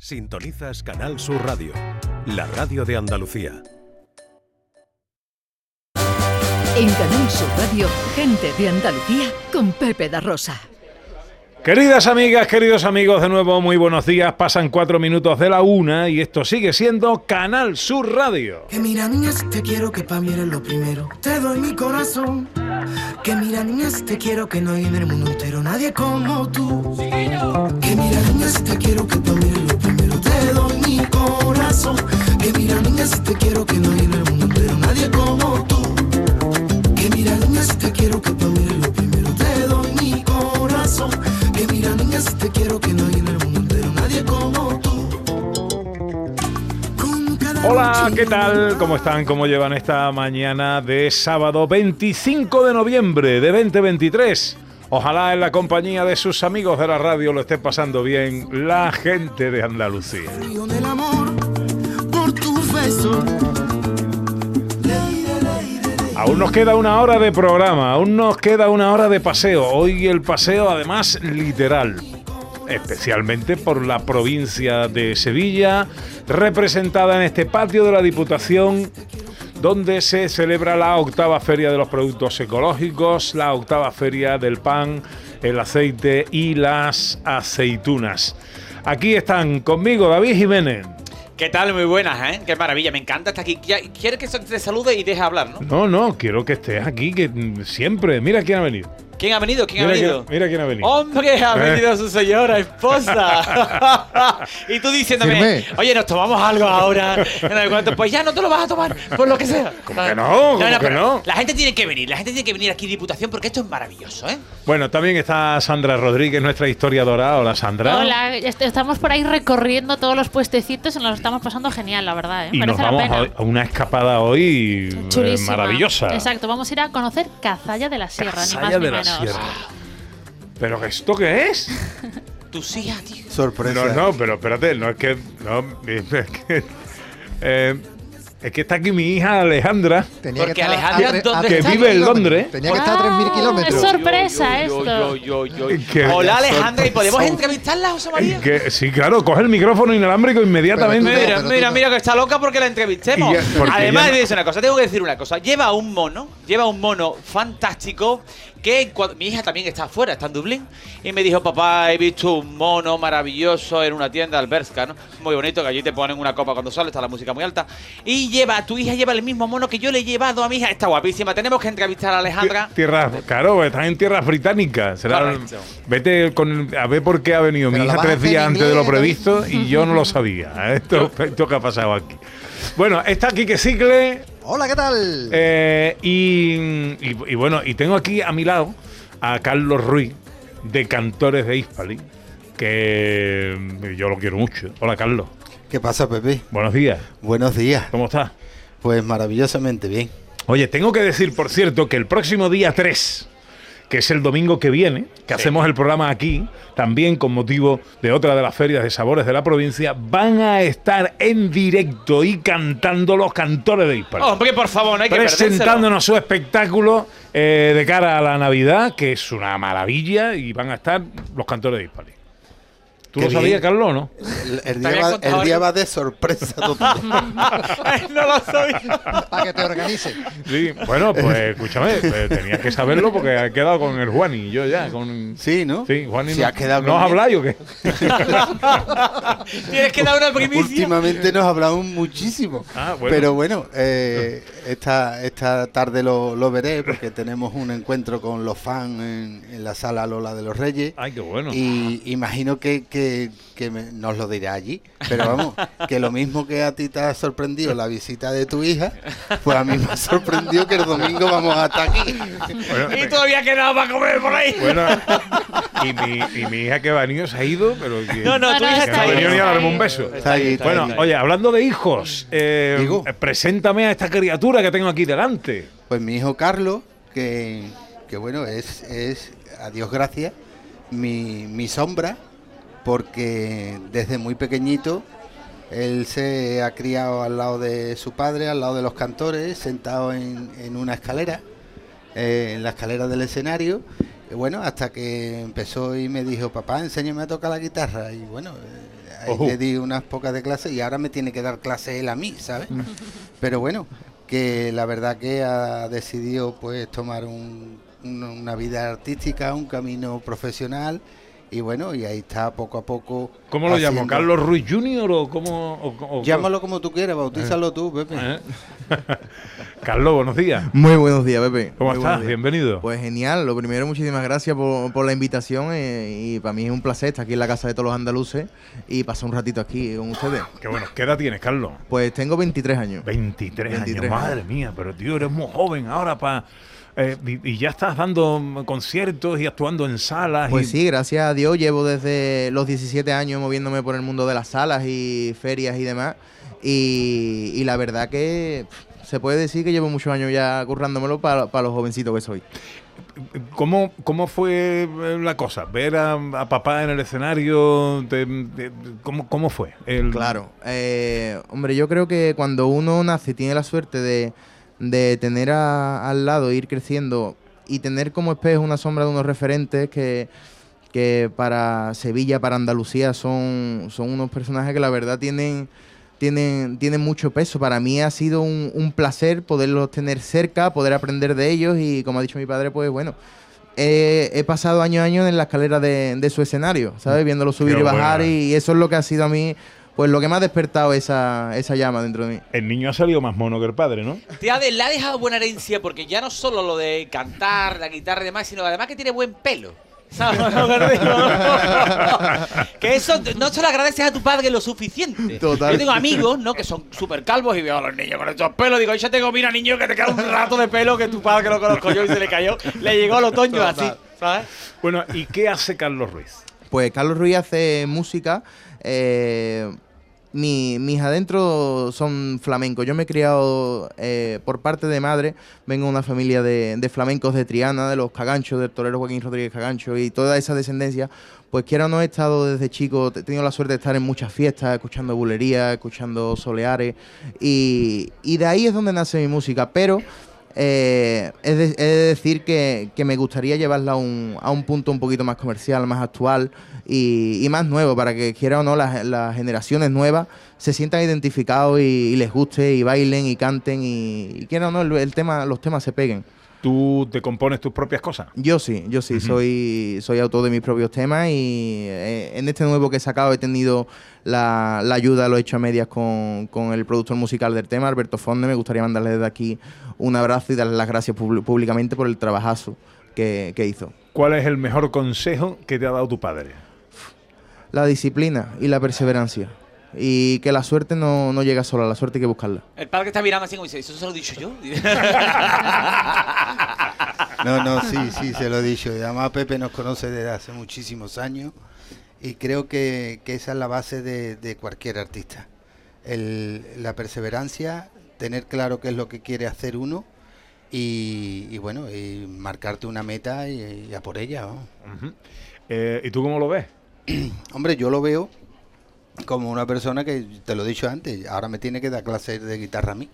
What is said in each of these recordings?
Sintonizas Canal Sur Radio, la radio de Andalucía. En Canal Sur Radio, gente de Andalucía con Pepe da Rosa. Queridas amigas, queridos amigos, de nuevo muy buenos días. Pasan cuatro minutos de la una y esto sigue siendo Canal Sur Radio. Que mira niña si te quiero que pa' mí eres lo primero Te doy mi corazón Que mira niña si te quiero que no hay en el mundo entero nadie como tú Que mira niña si te quiero que pa' mí eres lo primero Te doy mi corazón Que mira niña si te quiero que no hay en el mundo entero nadie como tú Que mira niña si te quiero que pa' mí eres lo primero Te doy mi corazón Que mira niña si te quiero que no hay en el mundo entero nadie como tú Con cada Hola, ¿qué tal? ¿Cómo están? ¿Cómo llevan esta mañana de sábado 25 de noviembre de 2023? Ojalá en la compañía de sus amigos de la radio lo esté pasando bien la gente de Andalucía. Del amor por. Aún nos queda una hora de programa, aún nos queda una hora de paseo. Hoy el paseo además literal, especialmente por la provincia de Sevilla, representada en este patio de la Diputación, donde se celebra la octava feria de los productos ecológicos, la octava feria del pan, el aceite y las aceitunas. Aquí están conmigo David Jiménez. ¿Qué tal? Muy buenas, ¿eh? Qué maravilla, me encanta estar aquí. Qui- Quiere que te salude y deje hablar, ¿no? No, no, quiero que estés aquí, que siempre. Mira quién ha venido. ¿Quién ha venido? ¿Quién Mira ha venido? quién- mira quién ha venido. ¡Hombre! Ha ¿Eh? venido su señora esposa. y tú diciéndome, Firmé. oye, nos tomamos algo ahora. No. Pues ya no te lo vas a tomar, por lo que sea. ¿Cómo que no? ¿Cómo que pero no? La gente tiene que venir, la gente tiene que venir aquí, Diputación, porque esto es maravilloso, ¿eh? Bueno, también está Sandra Rodríguez, nuestra historiadora. Hola, Sandra. Hola, est- estamos por ahí recorriendo todos los puestecitos y nos lo estamos pasando genial, la verdad. ¿eh? Y nos la vamos pena. a una escapada hoy eh, Chulísima. maravillosa. Exacto, vamos a ir a conocer Cazalla de la Sierra, ni Cazalla más de ni la menos. Sierra. ¿Pero esto qué es? Sí, a ti. Sorpresa. No, no, pero espérate, no es que. No, es que. eh, es que está aquí mi hija Alejandra. Tenía Porque estar Alejandra, a ¿dónde a Que 3.000 vive en. Londres. Tenía que estar a 3.000 Ah, kilómetros. es sorpresa Yo, yo, esto. yo. Que- Hola, Alejandra, ¿y podemos entrevistarla, José María? Que, sí, claro, coge el micrófono inalámbrico inmediatamente. Pero tú Mira, pero mira, no. mira que está loca porque la entrevistemos. Y ya- porque Además, dice una cosa, tengo que decir una cosa. Lleva un mono, lleva un mono fantástico que cuando- mi hija también está afuera, está en Dublín, y me dijo, papá, he visto un mono maravilloso en una tienda alberca, ¿no? Muy bonito, que allí te ponen una copa cuando sale, está la música muy alta. Y lleva, tu hija lleva el mismo mono que yo le he llevado a mi hija, está guapísima. Tenemos que entrevistar a Alejandra. Tierras, claro, están en tierras británicas. Será- vete con, a ver por qué ha venido Pero mi hija tres días antes de lo previsto y yo no lo sabía. Esto, esto que ha pasado aquí. Bueno, está aquí que Cicle Hola, ¿qué tal? eh, y, y- y bueno, y tengo aquí a mi lado a Carlos Ruiz de Cantores de Hispali, que yo lo quiero mucho. Hola, Carlos. ¿Qué pasa, Pepe? Buenos días. Buenos días. ¿Cómo estás? Pues maravillosamente bien. Oye, tengo que decir, por cierto, que el próximo día 3, que es el domingo que viene, que hacemos el programa aquí, también con motivo de otra de las ferias de sabores de la provincia, van a estar en directo y cantando los cantores de Hispal. Hombre, por favor, no hay que perdérselo. presentándonos su espectáculo eh, de cara a la Navidad, que es una maravilla, y van a estar los cantores de Hispali. ¿Tú Qué lo sabías, bien. Carlos, no? El, el día, va, el día va de sorpresa total. no lo soy. Para que te organice. Sí, bueno, pues escúchame, eh, tenías que saberlo porque he quedado con el Juani y yo ya, con... Sí, ¿no? Sí, Juan y Si no, has quedado ¿no él. habláis o qué? Tienes que dar una primicia. Últimamente nos hablamos muchísimo. Ah, bueno. Pero bueno, eh, esta, esta tarde lo, lo veré porque tenemos un encuentro con los fans en, en la sala Lola de los Reyes. Ay, qué bueno. Y imagino que, que- que me- nos lo dirá allí. Pero vamos, que lo mismo que a ti te ha sorprendido la visita de tu hija, pues a mí me ha sorprendido que el domingo vamos a estar aquí. Bueno, Y todavía quedaba para comer por ahí. bueno, y, mi, y mi hija que va a venir se ha ido, pero que, No, no, tu hija está ahí. venido ni a darme un beso. Está ahí, está Bueno, ahí. oye, hablando de hijos, eh, Digo. preséntame a esta criatura que tengo aquí delante. Pues mi hijo Carlos, que, que bueno, es, es, a Dios gracias, mi, mi sombra, porque desde muy pequeñito él se ha criado al lado de su padre, al lado de los cantores, sentado en, en una escalera, eh, en la escalera del escenario. Y bueno, hasta que empezó y me dijo, papá, enséñame a tocar la guitarra. Y bueno, eh, Ahí Ojo. le di unas pocas de clase y ahora me tiene que dar clase él a mí, ¿sabes? Pero bueno, que la verdad que ha decidido pues tomar un- un- una vida artística, un camino profesional y bueno, y ahí está poco a poco. ¿Cómo lo llamo? ¿Carlos Ruiz Jr. o cómo? o- o- Llámalo como tú quieras, bautízalo tú, Pepe. ¿Eh? Carlos, buenos días. Muy buenos días, Pepe. ¿Cómo Muy estás? Bienvenido. Pues genial, lo primero, muchísimas gracias por, por la invitación eh, y para mí es un placer estar aquí en la casa de todos los andaluces y pasar un ratito aquí con ustedes. Qué bueno. ¿Qué edad tienes, Carlos? Pues tengo 23 años. 23, 23 años. años. Madre mía, pero tío, eres muy joven ahora para... y, y ya estás dando conciertos y actuando en salas. Pues y- sí, gracias a Dios llevo desde los 17 años moviéndome por el mundo de las salas y ferias y demás y, y la verdad que pff, se puede decir que llevo muchos años ya currándomelo para los jovencitos que soy. ¿Cómo, ¿Cómo fue eh, la cosa? ¿Ver a, a papá en el escenario? Te- te- ¿cómo, ¿Cómo fue? El- Claro, eh, hombre, yo creo que cuando uno nace y tiene la suerte de, de tener a- al lado, ir creciendo y tener como espejo una sombra de unos referentes que, que para Sevilla, para Andalucía son, son unos personajes que la verdad tienen, tienen, tienen mucho peso. Para mí ha sido un, un placer poderlos tener cerca, poder aprender de ellos y como ha dicho mi padre, pues bueno. He, he pasado año a año en la escalera de, de su escenario, ¿sabes? Viéndolo subir y bajar bueno. y eso es lo que ha sido a mí, pues lo que me ha despertado esa, esa llama dentro de mí. El niño ha salido más mono que el padre, ¿no? Te ha, de- le ha dejado buena herencia porque ya no solo lo de cantar, la guitarra y demás, sino además que tiene buen pelo. ¿Sabes lo que eso no se lo agradeces a tu padre lo suficiente. Total. Yo tengo amigos, ¿no? Que son súper calvos y veo a los niños con estos pelos. Digo, yo tengo, mira, niño, que te queda un rato de pelo que tu padre, que lo conozco yo y se le cayó. Le llegó al otoño así, ¿sabes? Bueno, ¿y qué hace Carlos Ruiz? Pues Carlos Ruiz hace música. eh, mi- mis adentros son flamencos. Yo me he criado eh, por parte de madre. Vengo de una familia de, de flamencos de Triana, de los Caganchos, del torero Joaquín Rodríguez Cagancho y toda esa descendencia. Pues quiera no he estado desde chico, he tenido la suerte de estar en muchas fiestas, escuchando bulería, escuchando soleares. Y, y de ahí es donde nace mi música. Pero eh, es de, he de decir que, que me gustaría llevarla a un, a un punto un poquito más comercial, más actual y, y más nuevo, para que quiera o no las, generaciones nuevas se sientan identificados y, les guste y bailen y canten y, y quiera o no el tema, los temas se peguen. ¿Tú te compones tus propias cosas? Yo sí, yo sí, soy, soy autor de mis propios temas y eh, en este nuevo que he sacado he tenido la, la ayuda, lo he hecho a medias con, con el productor musical del tema, Alberto Fonde. Me gustaría mandarle desde aquí un abrazo y darle las gracias públi- públicamente por el trabajazo que, que hizo. ¿Cuál es el mejor consejo que te ha dado tu padre? La disciplina y la perseverancia. Y que la suerte no, no llega sola, la suerte hay que buscarla. El padre que está mirando así como dice, ¿eso se lo he dicho yo? No, no, sí, sí, se lo he dicho. Y además Pepe nos conoce desde hace muchísimos años y creo que, que esa es la base de, de cualquier artista. El- la perseverancia, tener claro qué es lo que quiere hacer uno y, y bueno, y marcarte una meta y, y a por ella. Eh, ¿Y tú cómo lo ves? Hombre, yo lo veo como una persona que, te lo he dicho antes, ahora me tiene que dar clases de guitarra a mí.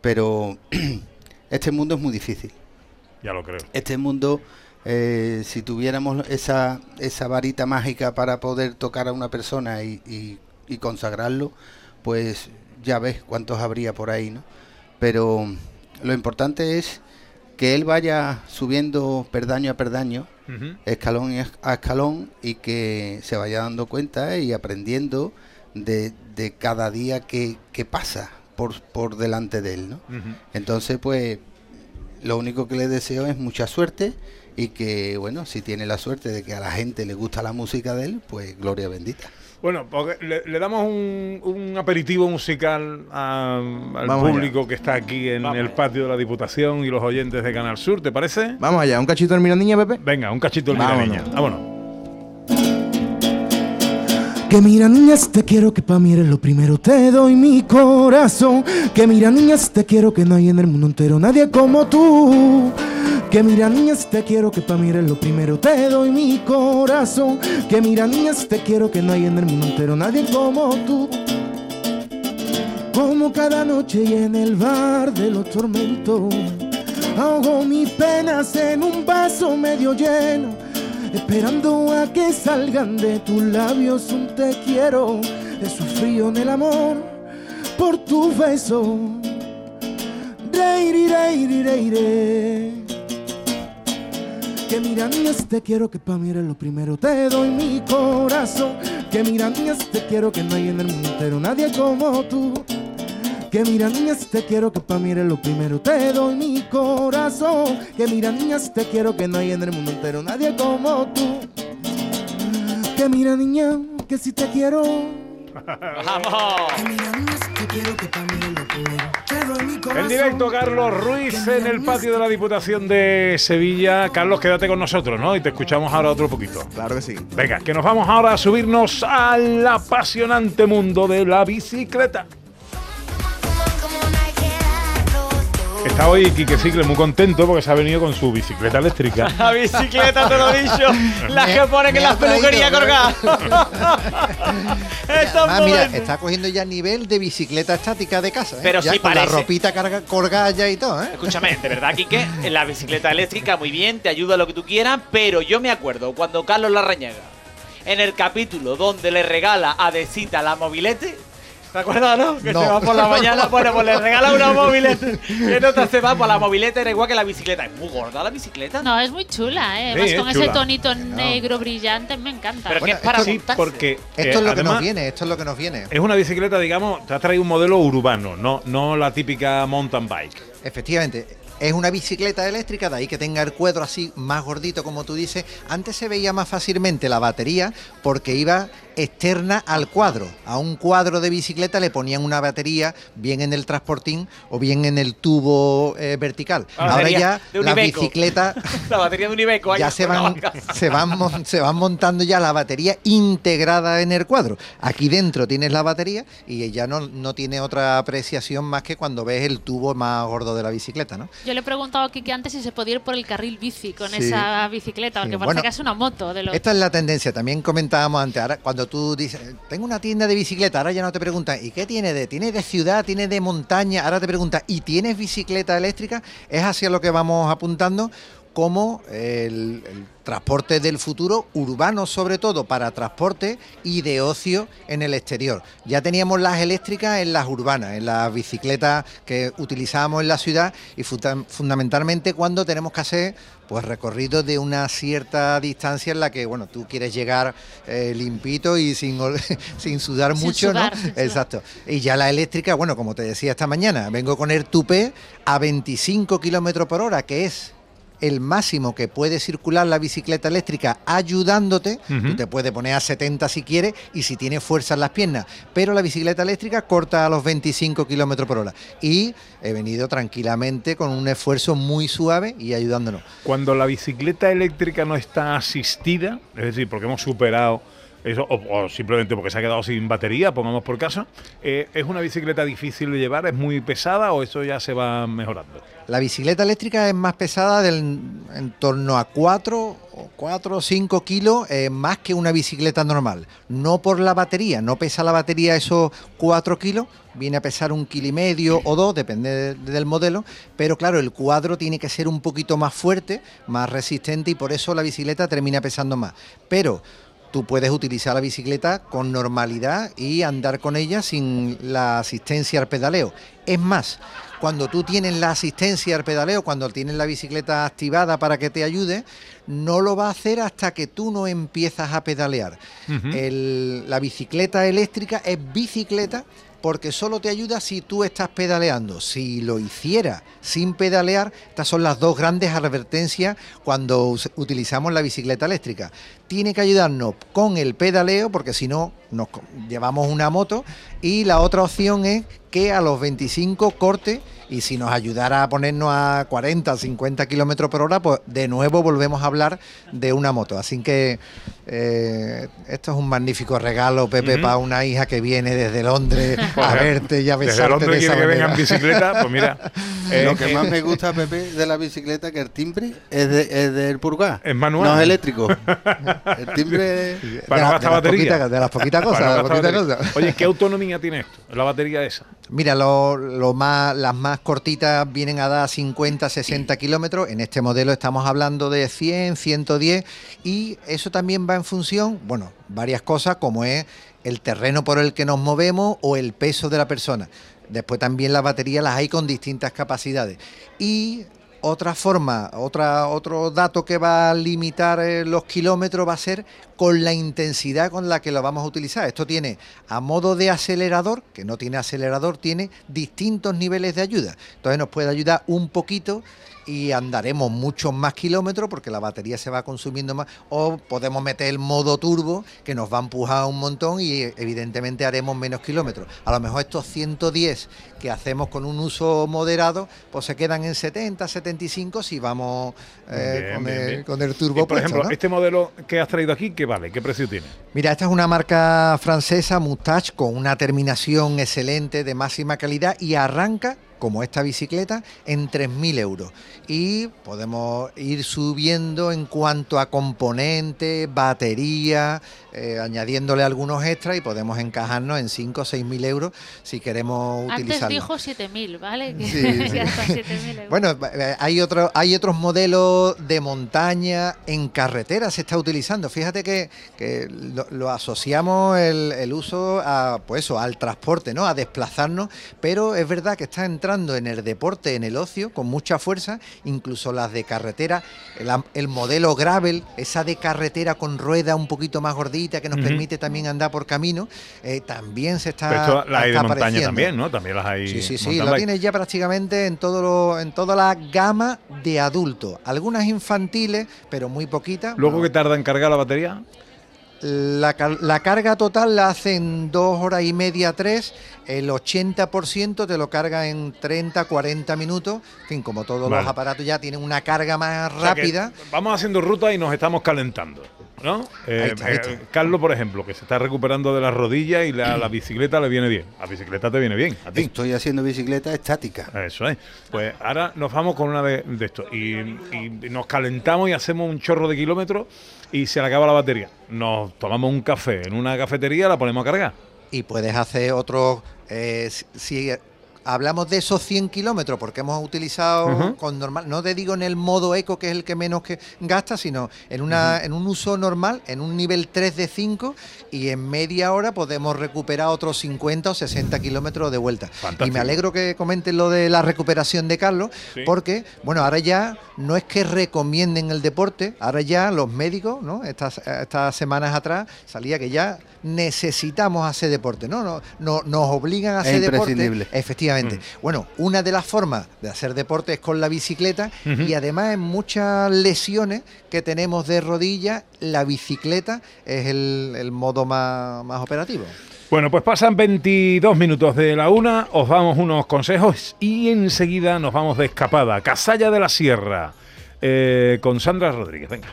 Pero este mundo es muy difícil. Ya lo creo. Este mundo, eh, si tuviéramos esa, esa varita mágica para poder tocar a una persona y, y- y consagrarlo, pues ya ves cuántos habría por ahí, ¿no? Pero lo importante es que él vaya subiendo perdaño a perdaño, escalón a escalón, y que se vaya dando cuenta y aprendiendo de, de cada día que, que pasa por, por delante de él, ¿no? Entonces, pues, lo único que le deseo es mucha suerte y que, bueno, si tiene la suerte de que a la gente le gusta la música de él, pues gloria bendita. Bueno, porque le, le damos un, un aperitivo musical a- al Vamos público que está aquí en Vamos el allá. patio de la Diputación y los oyentes de Canal Sur, ¿te parece? Vamos allá, un cachito del Mira Niña, Pepe. Venga, un cachito del Vámonos. Miraviña. Vámonos. Que mira niñas, te quiero que pa' mí eres lo primero, te doy mi corazón. Que mira niñas, te quiero que no hay en el mundo entero nadie como tú. Que mira niñas, te quiero que pa' mí eres lo primero, te doy mi corazón. Que mira niñas, te quiero que no hay en el mundo entero nadie como tú. Como cada noche y en el bar de los tormentos. Ahogo mis penas en un vaso medio lleno. Esperando a que salgan de tus labios un te quiero. He sufrido en el amor por tu beso. Que mira, niñas, te quiero que pa' eres lo primero. Te doy mi corazón. Que mira, niñas, te quiero que no hay en el mundo entero nadie como tú. Que mira, niñas, te quiero que pa' mí eres lo primero. Te doy mi corazón. Que mira, niñas, te quiero que no hay en el mundo entero nadie como tú. Que mira, niña, que si te quiero. ¡Vamos! Que mira, niñas, te quiero que pa' mí eres lo primero. Te doy mi corazón. En directo, Carlos Ruiz en el patio de la Diputación de Sevilla. Carlos, quédate con nosotros, ¿no? Y te escuchamos ahora otro poquito. Claro que sí. Venga, que nos vamos ahora a subirnos al apasionante mundo de la bicicleta. Está hoy Quique Cicle muy contento porque se ha venido con su bicicleta eléctrica. La bicicleta, te lo he dicho. Las que ponen en las peluquerías colgadas. Ah, mira, está cogiendo ya nivel de bicicleta estática de casa. ¿eh? Pero ya sí con la ropita carga, colgada ya y todo, ¿eh? Escúchame, de verdad, Quique, en la bicicleta eléctrica muy bien, te ayuda lo que tú quieras, pero yo me acuerdo cuando Carlos Larrañaga, en el capítulo donde le regala a Desita la mobilete, ¿te acuerdas, no? Que No. se va por la mañana, bueno, pues le regala una mobilete, que no te se va por la mobilete, era igual que la bicicleta. Es muy gorda la bicicleta. No, es muy chula, ¿eh? Sí, Vas es con chula. ese tonito negro brillante, me encanta. Pero Bueno, que es para Sí, porque Esto eh, es lo que nos viene, esto es lo que nos viene. Es una bicicleta, digamos, te ha traído un modelo urbano, no, no la típica mountain bike. Efectivamente. Es una bicicleta eléctrica, de ahí que tenga el cuadro así más gordito, como tú dices. Antes se veía más fácilmente la batería porque iba externa al cuadro. A un cuadro de bicicleta le ponían una batería, bien en el transportín o bien en el tubo eh, vertical. La Ahora ya de la Univeco. bicicleta La batería de un Ibeco ahí ya se van, se, van, mon- se van montando ya la batería integrada en el cuadro. Aquí dentro tienes la batería y ya no, no tiene otra apreciación más que cuando ves el tubo más gordo de la bicicleta, ¿no? Yo le he preguntado a Kike antes si se podía ir por el carril bici con Sí. esa bicicleta, porque Sí, parece bueno, que es una moto de los... Esta es la tendencia, también comentábamos antes, ahora tú dices, tengo una tienda de bicicleta, ahora ya no te preguntan, ¿y qué tiene de? ¿Tiene de ciudad? ¿Tiene de montaña? Ahora te preguntan, ¿y tienes bicicleta eléctrica? Es hacia lo que vamos apuntando como el, el transporte del futuro, urbano sobre todo, para transporte y de ocio en el exterior. Ya teníamos las eléctricas en las urbanas, en las bicicletas que utilizábamos en la ciudad y funda- fundamentalmente cuando tenemos que hacer pues recorridos de una cierta distancia en la que bueno tú quieres llegar eh, limpito y sin, sin sudar Sin mucho, sudar, ¿no? sin sudar. Exacto. Y ya la eléctrica, bueno, como te decía esta mañana, vengo con el tupé a 25 kilómetros por hora, que es el máximo que puede circular la bicicleta eléctrica ayudándote, tú te puedes poner a 70 si quieres y si tienes fuerza en las piernas, pero la bicicleta eléctrica corta a los 25 kilómetros por hora. Y he venido tranquilamente con un esfuerzo muy suave y ayudándonos. Cuando la bicicleta eléctrica no está asistida, es decir, porque hemos superado eso, o, simplemente porque se ha quedado sin batería, pongamos por caso, eh, ¿es una bicicleta difícil de llevar? ¿Es muy pesada o eso ya se va mejorando? La bicicleta eléctrica es más pesada del, en torno a 4 o 4 o 5 kilos eh, más que una bicicleta normal. No por la batería, no pesa la batería esos 4 kilos, viene a pesar un kilo y medio o dos, depende de- del modelo, pero claro, el cuadro tiene que ser un poquito más fuerte, más resistente y por eso la bicicleta termina pesando más. Pero tú puedes utilizar la bicicleta con normalidad y andar con ella sin la asistencia al pedaleo. Es más, cuando tú tienes la asistencia al pedaleo, cuando tienes la bicicleta activada para que te ayude, no lo va a hacer hasta que tú no empiezas a pedalear. El- la bicicleta eléctrica es bicicleta porque solo te ayuda si tú estás pedaleando. Si lo hiciera sin pedalear, estas son las dos grandes advertencias cuando utilizamos la bicicleta eléctrica. Tiene que ayudarnos con el pedaleo, porque si no, nos llevamos una moto. Y la otra opción es que a los 25 corte y si nos ayudara a ponernos a 40, 50 kilómetros por hora, pues de nuevo volvemos a hablar de una moto. Así que eh, esto es un magnífico regalo, Pepe, para una hija que viene desde Londres a Pues, verte y a Desde besarte Londres de quiere esa que venga en bicicleta, pues mira. eh, Lo que eh, más me gusta, Pepe, de la bicicleta que el timbre es, de, es del purgar. Es manual. No es eléctrico. El timbre... para de no gastar batería. poquitas- de las poquitas cosas, Para no de las poquitas cosas. Oye, ¿qué autonomía tiene esto? La batería esa. Mira, lo, más, las más cortitas vienen a dar 50, 60 kilómetros. En este modelo estamos hablando de 100, 110 y eso también va en función, bueno, varias cosas como es el terreno por el que nos movemos o el peso de la persona. Después también las baterías las hay con distintas capacidades. Y otra forma, otra, otro dato que va a limitar eh, los kilómetros va a ser con la intensidad con la que lo vamos a utilizar. Esto tiene a modo de acelerador, que no tiene acelerador, tiene distintos niveles de ayuda. Entonces nos puede ayudar un poquito y andaremos muchos más kilómetros porque la batería se va consumiendo más o podemos meter el modo turbo que nos va a empujar un montón y evidentemente haremos menos kilómetros. A lo mejor estos 110 que hacemos con un uso moderado pues se quedan en 70, 75 si vamos eh, Bien, con, bien, el, bien. con el turbo. Y, por puesto, ejemplo, ¿no? este modelo que has traído aquí, ¿qué vale? ¿Qué precio tiene? Mira, esta es una marca francesa, Moustache, con una terminación excelente de máxima calidad y arranca, como esta bicicleta, en 3.000 euros. Y podemos ir subiendo en cuanto a componentes, batería, eh, añadiéndole algunos extras y podemos encajarnos en 5 o 6.000 euros si queremos Antes utilizarlo. dijo 7.000, ¿vale? Sí, sí. ya está, 7.000 euros. Bueno, eh, hay, otro, hay otros modelos de montaña en carretera, se está utilizando. Fíjate que, que lo, lo asociamos el, el uso a, pues eso, al transporte, ¿no? a desplazarnos, pero es verdad que está entrando en el deporte, en el ocio, con mucha fuerza, incluso las de carretera, el, modelo gravel, esa de carretera con rueda un poquito más gordita que nos permite también andar por camino, eh, también se está. Pero esto las hay de montaña también, ¿no? También las hay. Sí, sí, sí, lo tienes ya prácticamente en todo lo, en toda la gama de adultos. Algunas infantiles, pero muy poquitas. Luego Bueno, que tarda en cargar la batería. La, la carga total la hace en dos horas y media, tres. El 80% te lo carga en 30, 40 minutos. En fin, como todos Vale. los aparatos ya tienen una carga más O sea que rápida. vamos haciendo ruta y nos estamos calentando. ¿No? Eh, Ahí está, ahí eh. Carlos, por ejemplo, que se está recuperando de las rodillas y la, la bicicleta le viene bien. La bicicleta te viene bien, a ti. Estoy haciendo bicicleta estática. Eso es. Pues ahora nos vamos con una de, de estos. Y, y nos calentamos y hacemos un chorro de kilómetros y se le acaba la batería. Nos tomamos un café en una cafetería, la ponemos a cargar. y puedes hacer otros. eh, hablamos de esos 100 kilómetros, porque hemos utilizado con normal, no te digo en el modo eco, que es el que menos que gasta, sino en, una, en un uso normal, en un nivel 3 de 5, y en media hora podemos recuperar otros 50 o 60 kilómetros de vuelta. Fantástico. Y me alegro que comenten lo de la recuperación de Carlos, Sí. porque, bueno, ahora ya no es que recomienden el deporte, ahora ya los médicos, ¿no? Estas, estas semanas atrás salía que ya necesitamos hacer deporte, ¿no? no, no nos obligan a Es hacer deporte. imprescindible. Efectivamente. Bueno, una de las formas de hacer deporte es con la bicicleta y además en muchas lesiones que tenemos de rodilla, la bicicleta es el, el modo más, más operativo. Bueno, pues pasan 22 minutos de la una, os damos unos consejos y enseguida nos vamos de escapada. Casalla de la Sierra, eh, con Sandra Rodríguez. Venga.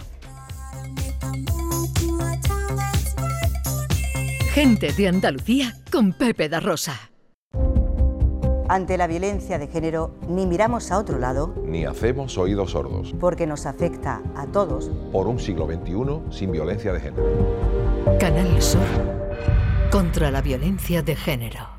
Gente de Andalucía con Pepe da Rosa. Ante la violencia de género, ni miramos a otro lado ni hacemos oídos sordos. porque nos afecta a todos. Por un siglo XXI sin violencia de género. Canal Sur contra la violencia de género.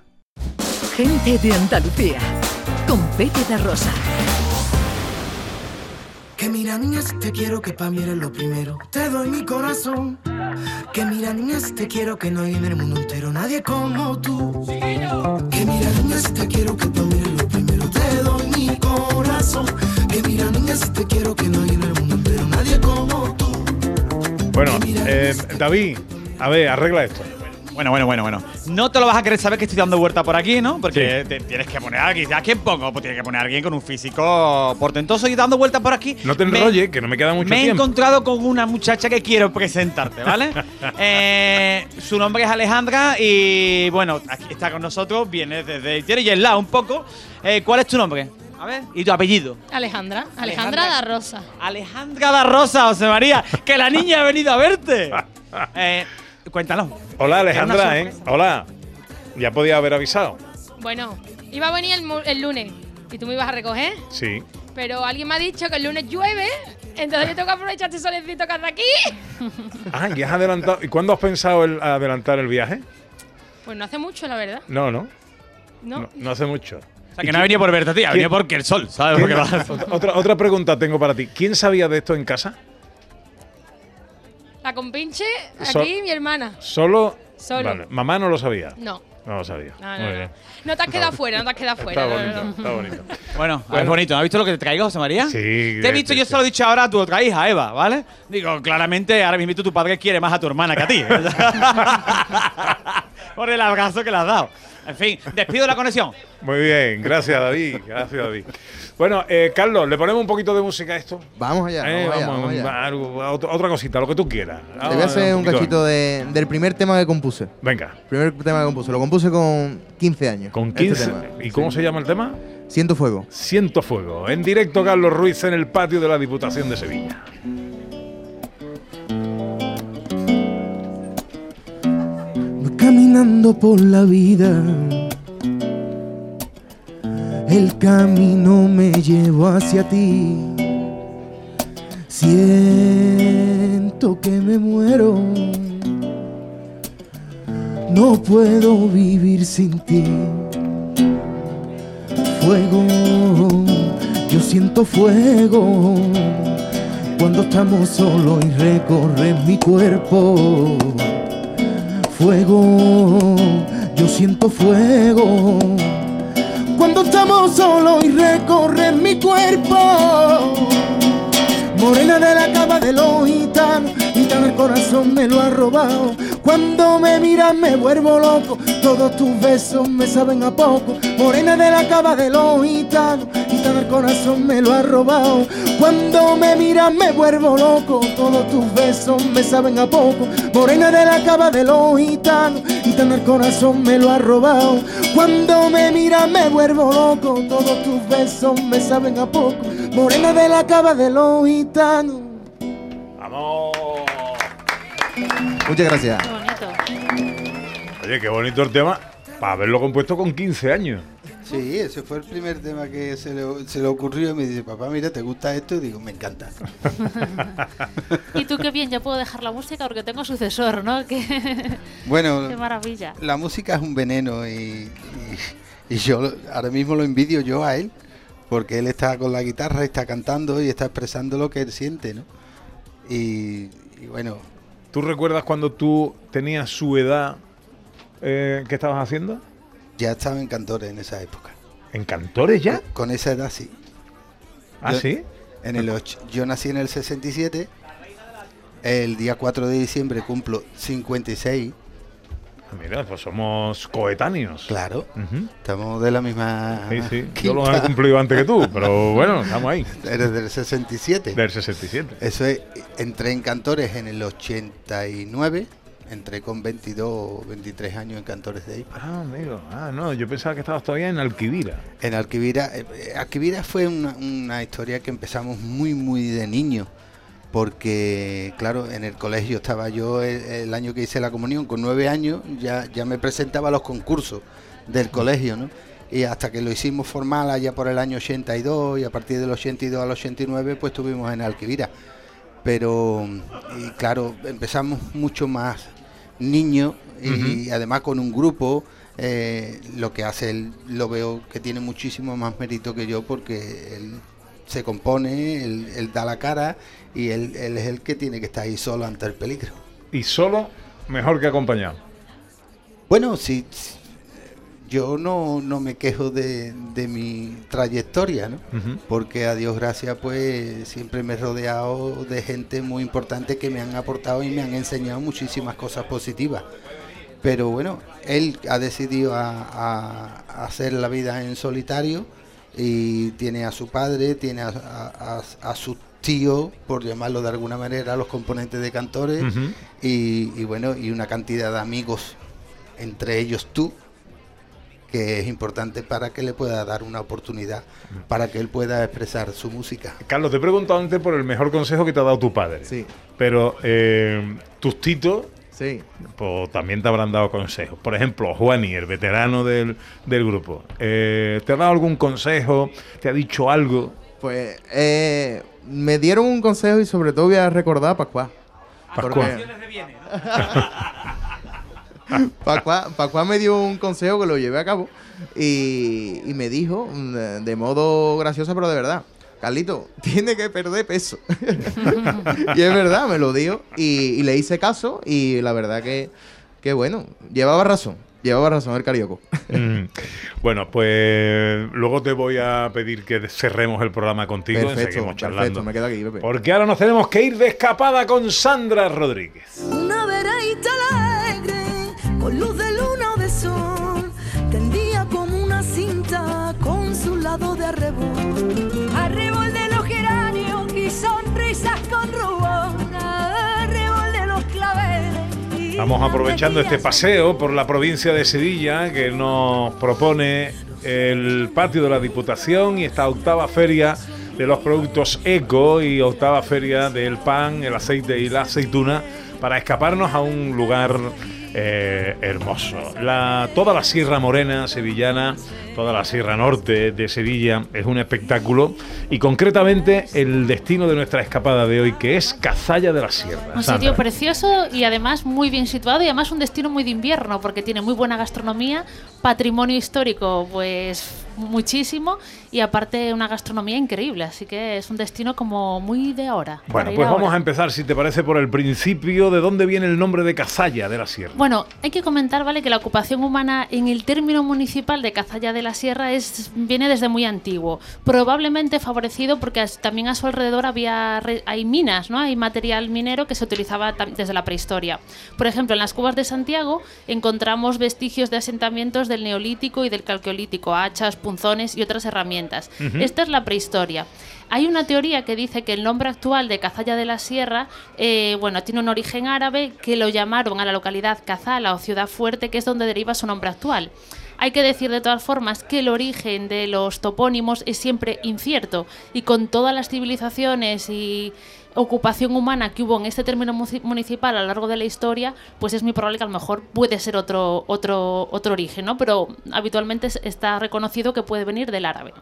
Gente de Andalucía con Pepe da Rosa. Que mira niñas, te quiero que pa' mí eres lo primero. Te doy mi corazón. Que mira niñas, te quiero que no hay en el mundo entero nadie como tú. Que mira niñas, te quiero que pa' mí eres lo primero. Te doy mi corazón. Que mira niñas, te quiero que no hay en el mundo entero nadie como tú. Bueno, eh, David, a ver, arregla esto. Bueno, bueno, bueno, bueno. No te lo vas a querer saber que estoy dando vuelta por aquí, ¿no? Porque te tienes que poner a alguien. ¿A quién pongo? Pues tienes que poner a alguien con un físico portentoso y dando vueltas por aquí. No te Me- enrolles, que no me queda mucho Me he tiempo. encontrado con una muchacha que quiero presentarte, ¿vale? Eh, su nombre es Alejandra y bueno, aquí está con nosotros, viene desde tiene Yesla un poco. Eh, ¿Cuál es tu nombre? A ver, y tu apellido. Alejandra, Alejandra. Alejandra da Rosa. Alejandra da Rosa, José María, que la niña ha venido a verte. Eh, cuéntanos. Hola Alejandra, ¿eh? Hola. Ya podía haber avisado. Bueno, iba a venir el, mu- el lunes y tú me ibas a recoger, Sí. pero alguien me ha dicho que el lunes llueve, entonces yo tengo que aprovechar este solecito que hace aquí. Ah, ya has adelantado. ¿Y cuándo has pensado el adelantar el viaje? Pues no hace mucho, la verdad. No, no. No. No, no hace mucho. O sea, que no ha venido por verte, tía, ha venido porque el sol, ¿sabes? Porque va- otra, otra pregunta tengo para ti. ¿Quién sabía de esto en casa? La compinche, aquí So- mi hermana. ¿Solo? Solo. Vale. Mamá no lo sabía. No. No lo sabía. No, no, Muy no. bien. No te has quedado fuera, no te has quedado fuera. Está bonito, no. está bonito. Bueno, es bonito. ¿no has visto lo que te traigo, José María? Sí. Te he visto, yo se lo he dicho ahora a tu otra hija, Eva, ¿vale? Digo, claramente ahora mismo tu padre quiere más a tu hermana que a ti. Por el abrazo que le has dado. En fin, despido la conexión. Muy bien, gracias David, gracias David. Bueno, eh, Carlos, ¿le ponemos un poquito de música a esto? Vamos allá, Eh, vamos allá, vamos, vamos allá. algo- a otra, otra cosita, lo que tú quieras. Te voy a hacer un cachito de- del primer tema que compuse. Venga. Primer tema que compuse. Lo compuse con 15 años. Con este 15. tema. ¿Y cómo Sí. se llama el tema? Siento fuego. Siento fuego. En directo, Carlos Ruiz en el patio de la Diputación de Sevilla. Caminando por la vida. El camino me llevó hacia ti. Siento que me muero. No puedo vivir sin ti. Fuego, yo siento fuego. Cuando estamos solos y recorre mi cuerpo fuego, yo siento fuego. Cuando estamos solos y recorren mi cuerpo, morena de la cama de los gitanos, gitano el corazón me lo ha robado. Cuando me miras me vuelvo loco, todos tus besos me saben a poco. Morena de la cama de los gitanos, gitano el corazón me lo ha robado. Cuando me miras me vuelvo loco, todos tus besos me saben a poco. Morena de la cava de los gitanos, gitano el corazón me lo ha robado. Cuando me miras me vuelvo loco, todos tus besos me saben a poco. Morena de la cava de los gitanos. ¡Vamos! Muchas gracias. Oye, qué bonito el tema para haberlo compuesto con 15 años. Sí, ese fue el primer tema que se le, se le ocurrió y me dice, papá, mira, ¿te gusta esto? Y digo, me encanta. Y tú qué bien, ya puedo dejar la música porque tengo sucesor, ¿no? Qué, Bueno, qué maravilla. la música es un veneno y, y- y yo lo- ahora mismo lo envidio yo a él, porque él está con la guitarra, está cantando y está expresando lo que él siente, ¿no? Y, y bueno, ¿Tú recuerdas cuando tú tenías su edad eh, que estabas haciendo? Ya estaba en Cantores en esa época. ¿En Cantores ya? Con, con esa edad sí. ¿Ah, Yo- sí? En el och- yo nací en el 67, el día 4 de diciembre cumplo 56. Ah, Mira, pues somos coetáneos. Claro. Estamos de la misma. Sí, sí. Yo lo he quinta. cumplido antes que tú, pero bueno, estamos ahí. Eres del 67. Del 67. Eso es, entré en Cantores en el 89, entré con 22, 23 años en Cantores de ahí. Ah, amigo. Ah, no, yo pensaba que estabas todavía en Alquivira. En Alquivira, eh, eh, Alquivira fue una, una historia que empezamos muy, muy de niño, porque, claro, en el colegio estaba yo el, el año que hice la comunión, con nueve años, ya, ya me presentaba a los concursos del colegio, ¿no? Y hasta que lo hicimos formal allá por el año 82 y a partir del 82 al 89 pues estuvimos en Alquivira. Pero, y claro, empezamos mucho más niños y además con un grupo, eh, lo que hace él lo veo que tiene muchísimo más mérito que yo porque él se compone, él, él da la cara y él, él es el que tiene que estar ahí solo ante el peligro. Y solo, mejor que acompañado. Bueno, sí, sí, yo no, no me quejo de, de mi trayectoria, ¿no? Porque a Dios gracias, pues siempre me he rodeado de gente muy importante que me han aportado y me han enseñado muchísimas cosas positivas. Pero bueno, él ha decidido a, a- a hacer la vida en solitario y tiene a su padre, tiene a, a, a- a sus tíos, por llamarlo de alguna manera, los componentes de cantores y, y bueno, y una cantidad de amigos, entre ellos tú, que es importante para que le pueda dar una oportunidad, para que él pueda expresar su música. Carlos, te he preguntado antes por el mejor consejo que te ha dado tu padre. Sí. Pero eh, tus titos Sí. pues, también te habrán dado consejos. Por ejemplo, Juani, el veterano del, del grupo. eh, ¿Te ha dado algún consejo? ¿Te ha dicho algo? Pues eh, me dieron un consejo y sobre todo voy a recordar a Pascual. Pascual. Pascual me dio un consejo que lo llevé a cabo y, y me dijo, mm, de, modo gracioso, pero de verdad, Carlito, tiene que perder peso. y es verdad, me lo dijo y, y le hice caso y la verdad que, que bueno, llevaba razón, llevaba razón el carioco. Mm. Bueno, pues luego te voy a pedir que cerremos el programa contigo y seguimos charlando. perfecto, me quedo aquí, Pepe. Porque ahora nos tenemos que ir de escapada con Sandra Rodríguez. Y Estamos aprovechando este paseo por la provincia de Sevilla que nos propone el patio de la Diputación y esta octava feria de los productos eco y octava feria del pan, el aceite y la aceituna para escaparnos a un lugar eh, hermoso. La, toda la Sierra Morena sevillana, toda la Sierra Norte de Sevilla es un espectáculo y concretamente el destino de nuestra escapada de hoy que es Cazalla de la Sierra. Un Sandra. sitio precioso y además muy bien situado y además un destino muy de invierno porque tiene muy buena gastronomía, patrimonio histórico pues muchísimo y aparte una gastronomía increíble, así que es un destino como muy de ahora. Bueno, pues ahora. vamos a empezar, si te parece, por el principio. ¿De dónde viene el nombre de Cazalla de la Sierra? Bueno, hay que comentar, ¿vale? Que la ocupación humana en el término municipal de Cazalla de la Sierra es, viene desde muy antiguo. Probablemente favorecido porque también a su alrededor había hay minas, ¿no? Hay material minero que se utilizaba desde la prehistoria. Por ejemplo, en las cubas de Santiago encontramos vestigios de asentamientos del Neolítico y del Calcolítico, hachas, punzones y otras herramientas. Esta es la prehistoria. Hay una teoría que dice que el nombre actual de Cazalla de la Sierra, eh, bueno, tiene un origen árabe que lo llamaron a la localidad Cazala o Ciudad Fuerte, que es donde deriva su nombre actual. Hay que decir de todas formas que el origen de los topónimos es siempre incierto y con todas las civilizaciones y ocupación humana que hubo en este término municipal a lo largo de la historia, pues es muy probable que a lo mejor puede ser otro otro otro origen, ¿no? Pero habitualmente es- está reconocido que puede venir del árabe.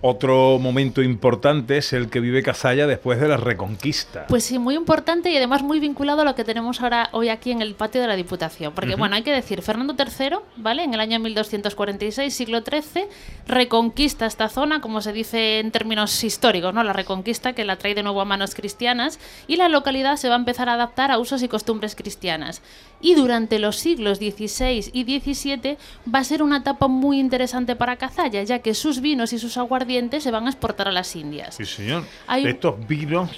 Otro momento importante es el que vive Cazalla después de la Reconquista. Pues sí, muy importante y además muy vinculado a lo que tenemos ahora hoy aquí en el patio de la Diputación. Porque, bueno, hay que decir, Fernando III, ¿vale? En el año 1246, siglo XIII, reconquista esta zona, como se dice en términos históricos, ¿no? La reconquista que la trae de nuevo a manos cristianas y la localidad se va a empezar a adaptar a usos y costumbres cristianas. Y durante los siglos XVI y XVII va a ser una etapa muy interesante para Cazalla, ya que sus vinos y sus aguardientes se van a exportar a las Indias. Sí, señor. Hay- De estos vinos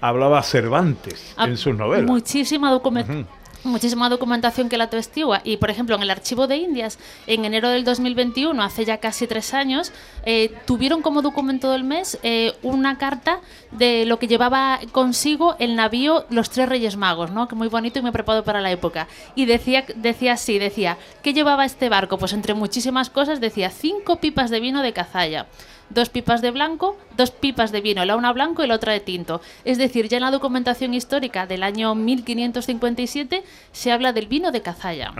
hablaba Cervantes Ah, en sus novelas. Muchísima documentación. Muchísima documentación que la atestigua. Y, por ejemplo, en el Archivo de Indias, en enero del 2021, hace ya casi tres años, eh, tuvieron como documento del mes eh, una carta de lo que llevaba consigo el navío Los Tres Reyes Magos, ¿no? Que muy bonito y muy preparado para la época. Y decía, decía así, decía, ¿qué llevaba este barco? Pues entre muchísimas cosas decía cinco pipas de vino de cazalla dos pipas de blanco, dos pipas de vino, la una blanco y la otra de tinto. Es decir, ya en la documentación histórica del año 1557 se habla del vino de Cazalla.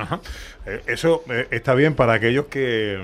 Eh, eso eh, está bien para aquellos que,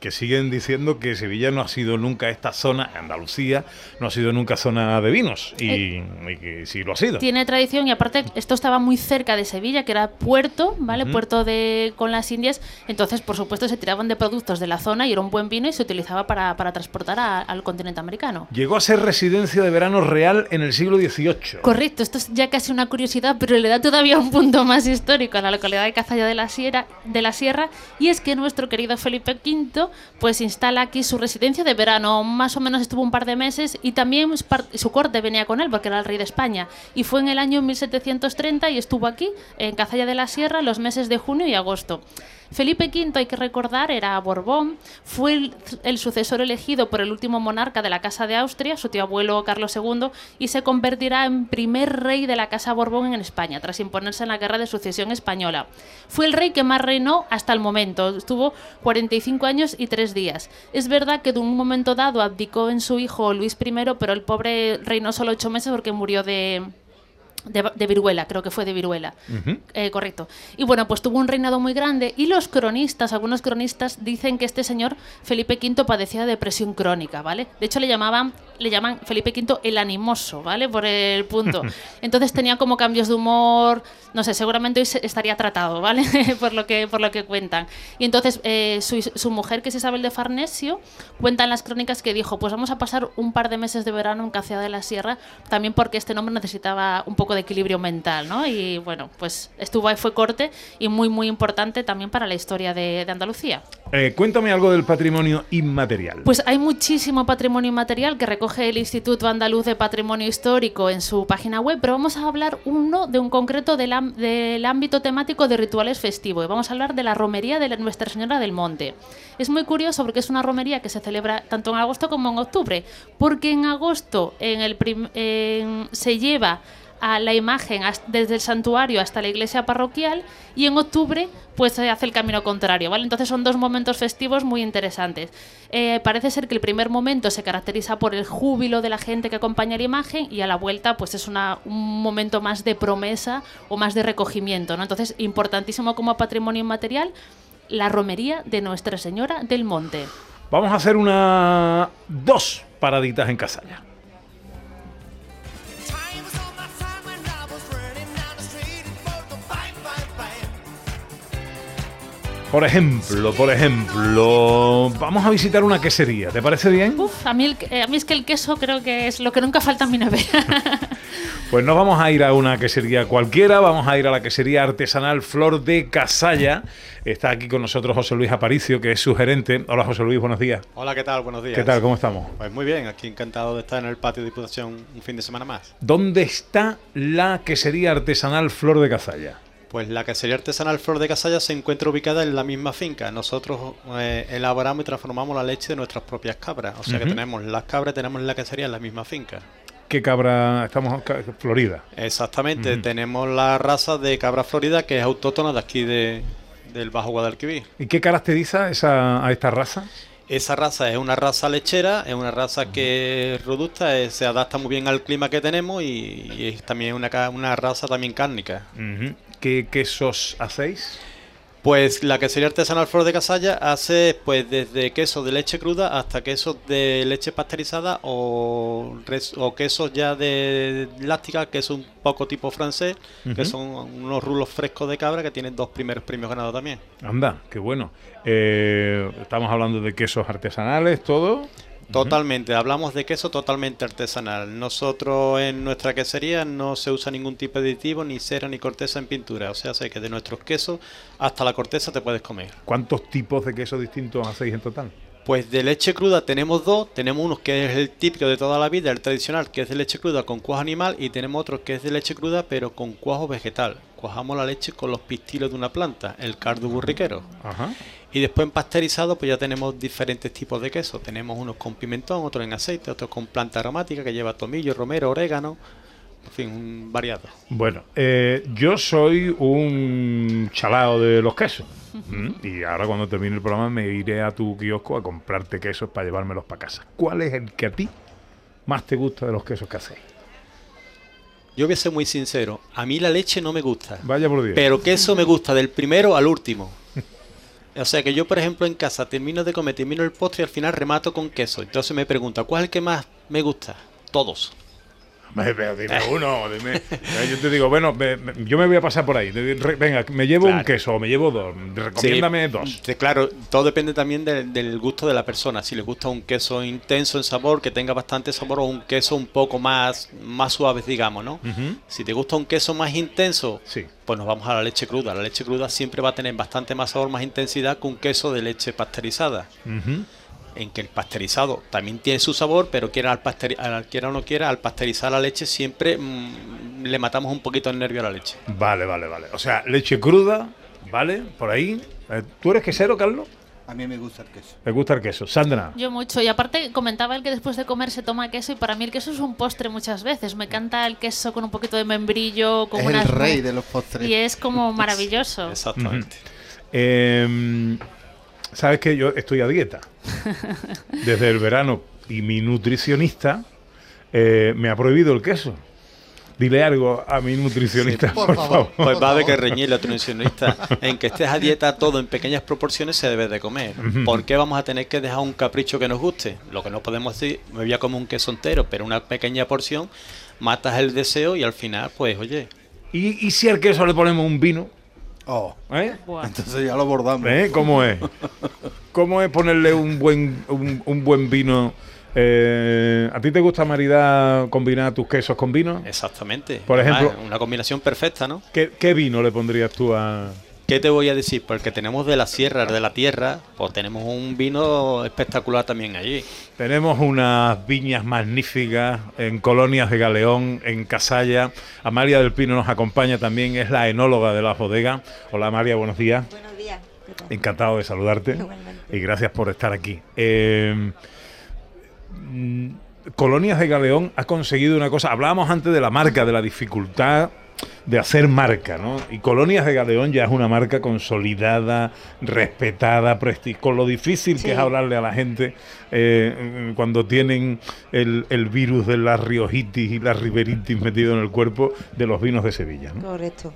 que siguen diciendo que Sevilla no ha sido nunca esta zona, Andalucía, no ha sido nunca zona de vinos. Y, y que sí lo ha sido. Tiene tradición y aparte esto estaba muy cerca de Sevilla, que era puerto, ¿vale? Puerto de con las Indias. Entonces, por supuesto, se tiraban de productos de la zona y era un buen vino y se utilizaba para, para transportar a- al continente americano. Llegó a ser residencia de verano real en el siglo XVIII. Correcto, esto es ya casi una curiosidad, pero le da todavía un punto más histórico a la localidad de Cazalla de la Sierra, de la Sierra y es que nuestro querido Felipe V pues instala aquí su residencia de verano. Más o menos estuvo un par de meses y también es par- su corte venía con él porque era el rey de España. Y fue en el año 1730 y estuvo aquí, en Cazalla de la Sierra, los meses de junio y agosto. Felipe V, hay que recordar, era Borbón, fue el, el sucesor elegido por el último monarca de la Casa de Austria, su tío abuelo Carlos II, y se convertirá en primer rey de la Casa Borbón en España, tras imponerse en la Guerra de Sucesión Española. Fue el rey que más reinó hasta el momento, estuvo 45 años y 3 días. Es verdad que de un momento dado abdicó en su hijo Luis I, pero el pobre reinó solo 8 meses porque murió de, de, de viruela, creo que fue de viruela. Eh, correcto. Y bueno, pues tuvo un reinado muy grande y los cronistas, algunos cronistas dicen que este señor Felipe V padecía de depresión crónica, ¿vale? De hecho le llamaban le llaman Felipe V el animoso, ¿vale? Por el punto. Entonces tenía como cambios de humor, no sé, seguramente hoy estaría tratado, ¿vale? por lo que por lo que cuentan. Y entonces eh, su, su mujer, que es Isabel de Farnesio, cuenta en las crónicas que dijo, pues vamos a pasar un par de meses de verano en Cacea de la Sierra, también porque este nombre necesitaba un poco de equilibrio mental, ¿no? Y bueno, pues estuvo ahí, fue corte y muy, muy importante también para la historia de, de Andalucía. Eh, cuéntame algo del patrimonio inmaterial. Pues hay muchísimo patrimonio inmaterial que recoge el Instituto Andaluz de Patrimonio Histórico en su página web, pero vamos a hablar uno de un concreto del, del ámbito temático de rituales festivos. Vamos a hablar de la romería de Nuestra Señora del Monte. Es muy curioso porque es una romería que se celebra tanto en agosto como en octubre, porque en agosto en el se lleva a la imagen desde el santuario hasta la iglesia parroquial y en octubre pues se hace el camino contrario, ¿vale? Entonces son dos momentos festivos muy interesantes. Eh, parece ser que el primer momento se caracteriza por el júbilo de la gente que acompaña la imagen y a la vuelta pues es una, un momento más de promesa o más de recogimiento, ¿no? Entonces importantísimo como patrimonio inmaterial la romería de Nuestra Señora del Monte. Vamos a hacer una dos paraditas en Casalla. Por ejemplo, por ejemplo, vamos a visitar una quesería. ¿Te parece bien? Uf, a mí, el- eh, a mí es que el queso creo que es lo que nunca falta en mi nevera. Pues no vamos a ir a una quesería cualquiera, vamos a ir a la quesería artesanal Flor de Casalla. Está aquí con nosotros José Luis Aparicio, que es su gerente. Hola José Luis, buenos días. Hola, ¿qué tal? Buenos días. ¿Qué tal? ¿Cómo estamos? Pues muy bien, aquí encantado de estar en el patio de Diputación un fin de semana más. ¿Dónde está la quesería artesanal Flor de Casalla? Pues la quesería artesanal Flor de Casalla se encuentra ubicada en la misma finca. Nosotros eh, elaboramos y transformamos la leche de nuestras propias cabras. O sea que tenemos las cabras, tenemos la quesería en la misma finca. ¿Qué cabra? Estamos en Florida. Exactamente, tenemos la raza de cabra florida que es autóctona de aquí de, del Bajo Guadalquivir. ¿Y qué caracteriza esa, a esta raza? Esa raza es una raza lechera, es una raza que es robusta, eh, se adapta muy bien al clima que tenemos y, y es también una, una raza también cárnica. ¿Qué quesos hacéis? Pues la quesería artesanal Flor de Casalla hace pues desde quesos de leche cruda hasta quesos de leche pasteurizada o, o quesos ya de láctica, que es un poco tipo francés, que son unos rulos frescos de cabra que tienen dos primeros premios ganados también. Anda, qué bueno. Eh, estamos hablando de quesos artesanales, todo. Totalmente, hablamos de queso totalmente artesanal. Nosotros en nuestra quesería no se usa ningún tipo de aditivo, ni cera, ni corteza en pintura. O sea, sé que de nuestros quesos hasta la corteza te puedes comer. ¿Cuántos tipos de quesos distintos hacéis en total? Pues de leche cruda tenemos dos. Tenemos uno que es el típico de toda la vida, el tradicional, que es de leche cruda con cuajo animal. Y tenemos otro que es de leche cruda pero con cuajo vegetal. Cuajamos la leche con los pistilos de una planta, el cardo burriquero. Ajá. Y después en pasteurizado, pues ya tenemos diferentes tipos de queso. Tenemos unos con pimentón, otros en aceite, otros con planta aromática que lleva tomillo, romero, orégano. En fin, un variado. Bueno, eh, yo soy un chalao de los quesos. Mm, Y ahora cuando termine el programa me iré a tu kiosco a comprarte quesos para llevármelos para casa. ¿Cuál es el que a ti más te gusta de los quesos que hacéis? Yo voy a ser muy sincero. A mí la leche no me gusta. Vaya por Dios. Pero queso me gusta del primero al último. O sea que yo, por ejemplo, en casa termino de comer, termino el postre y al final remato con queso. Entonces me pregunta, ¿cuál es el que más me gusta? Todos. Pero dime uno, dime. Eh, Yo te digo, bueno, me- me- yo me voy a pasar por ahí. Venga, me llevo un queso, o me llevo dos. Recomiéndame Sí, dos. claro, todo depende también del, del gusto de la persona. Si le gusta un queso intenso en sabor, que tenga bastante sabor, o un queso un poco más, más suave, digamos, ¿no? Si te gusta un queso más intenso, Sí. pues nos vamos a la leche cruda. La leche cruda siempre va a tener bastante más sabor, más intensidad que un queso de leche pasteurizada. Ujú. En que el pasteurizado también tiene su sabor, pero quiera, al pasteuri- al- quiera o no quiera, al pasteurizar la leche siempre mm, le matamos un poquito el nervio a la leche. Vale, vale, vale. O sea, leche cruda, ¿vale? Por ahí. Eh, ¿Tú eres quesero, Carlos? A mí me gusta el queso. Me gusta el queso. Sandra. Yo mucho. Y aparte comentaba el que después de comer se toma queso y para mí el queso es un postre muchas veces. Me encanta el queso con un poquito de membrillo, con Es el rey de los postres. Y es como maravilloso. Exactamente. Eh, Sabes que yo estoy a dieta desde el verano y mi nutricionista eh, me ha prohibido el queso. Dile algo a mi nutricionista, Sí, por, favor. Pues va a haber que reñir la nutricionista. En que estés a dieta todo en pequeñas proporciones se debe de comer. ¿Por qué vamos a tener que dejar un capricho que nos guste? Lo que no podemos decir, me voy a comer un queso entero, pero una pequeña porción, matas el deseo y al final, pues oye. ¿Y, y si al queso le ponemos un vino? Oh, ¿Eh? entonces ya lo abordamos. ¿Eh? ¿Cómo es? ¿Cómo es ponerle un buen, un, un buen vino? Eh, ¿A ti te gusta, Maridad, combinar tus quesos con vino? Exactamente. Por ejemplo- Además, una combinación perfecta, ¿no? ¿Qué, qué vino le pondrías tú a...? ¿Qué te voy a decir? Porque tenemos de las sierras de la tierra, pues tenemos un vino espectacular también allí. Tenemos unas viñas magníficas en Colonias de Galeón, en Casalla. Amalia del Pino nos acompaña también, es la enóloga de la bodega. Hola Amalia, buenos días. Buenos días. Encantado de saludarte Igualmente. y gracias por estar aquí. Eh, mm, Colonias de Galeón ha conseguido una cosa, hablábamos antes de la marca, de la dificultad de hacer marca, ¿no? Y Colonias de Galeón ya es una marca consolidada, respetada, con lo difícil que es hablarle a la gente eh, cuando tienen el, el virus de la riojitis y la riberitis metido en el cuerpo de los vinos de Sevilla, ¿no? Correcto.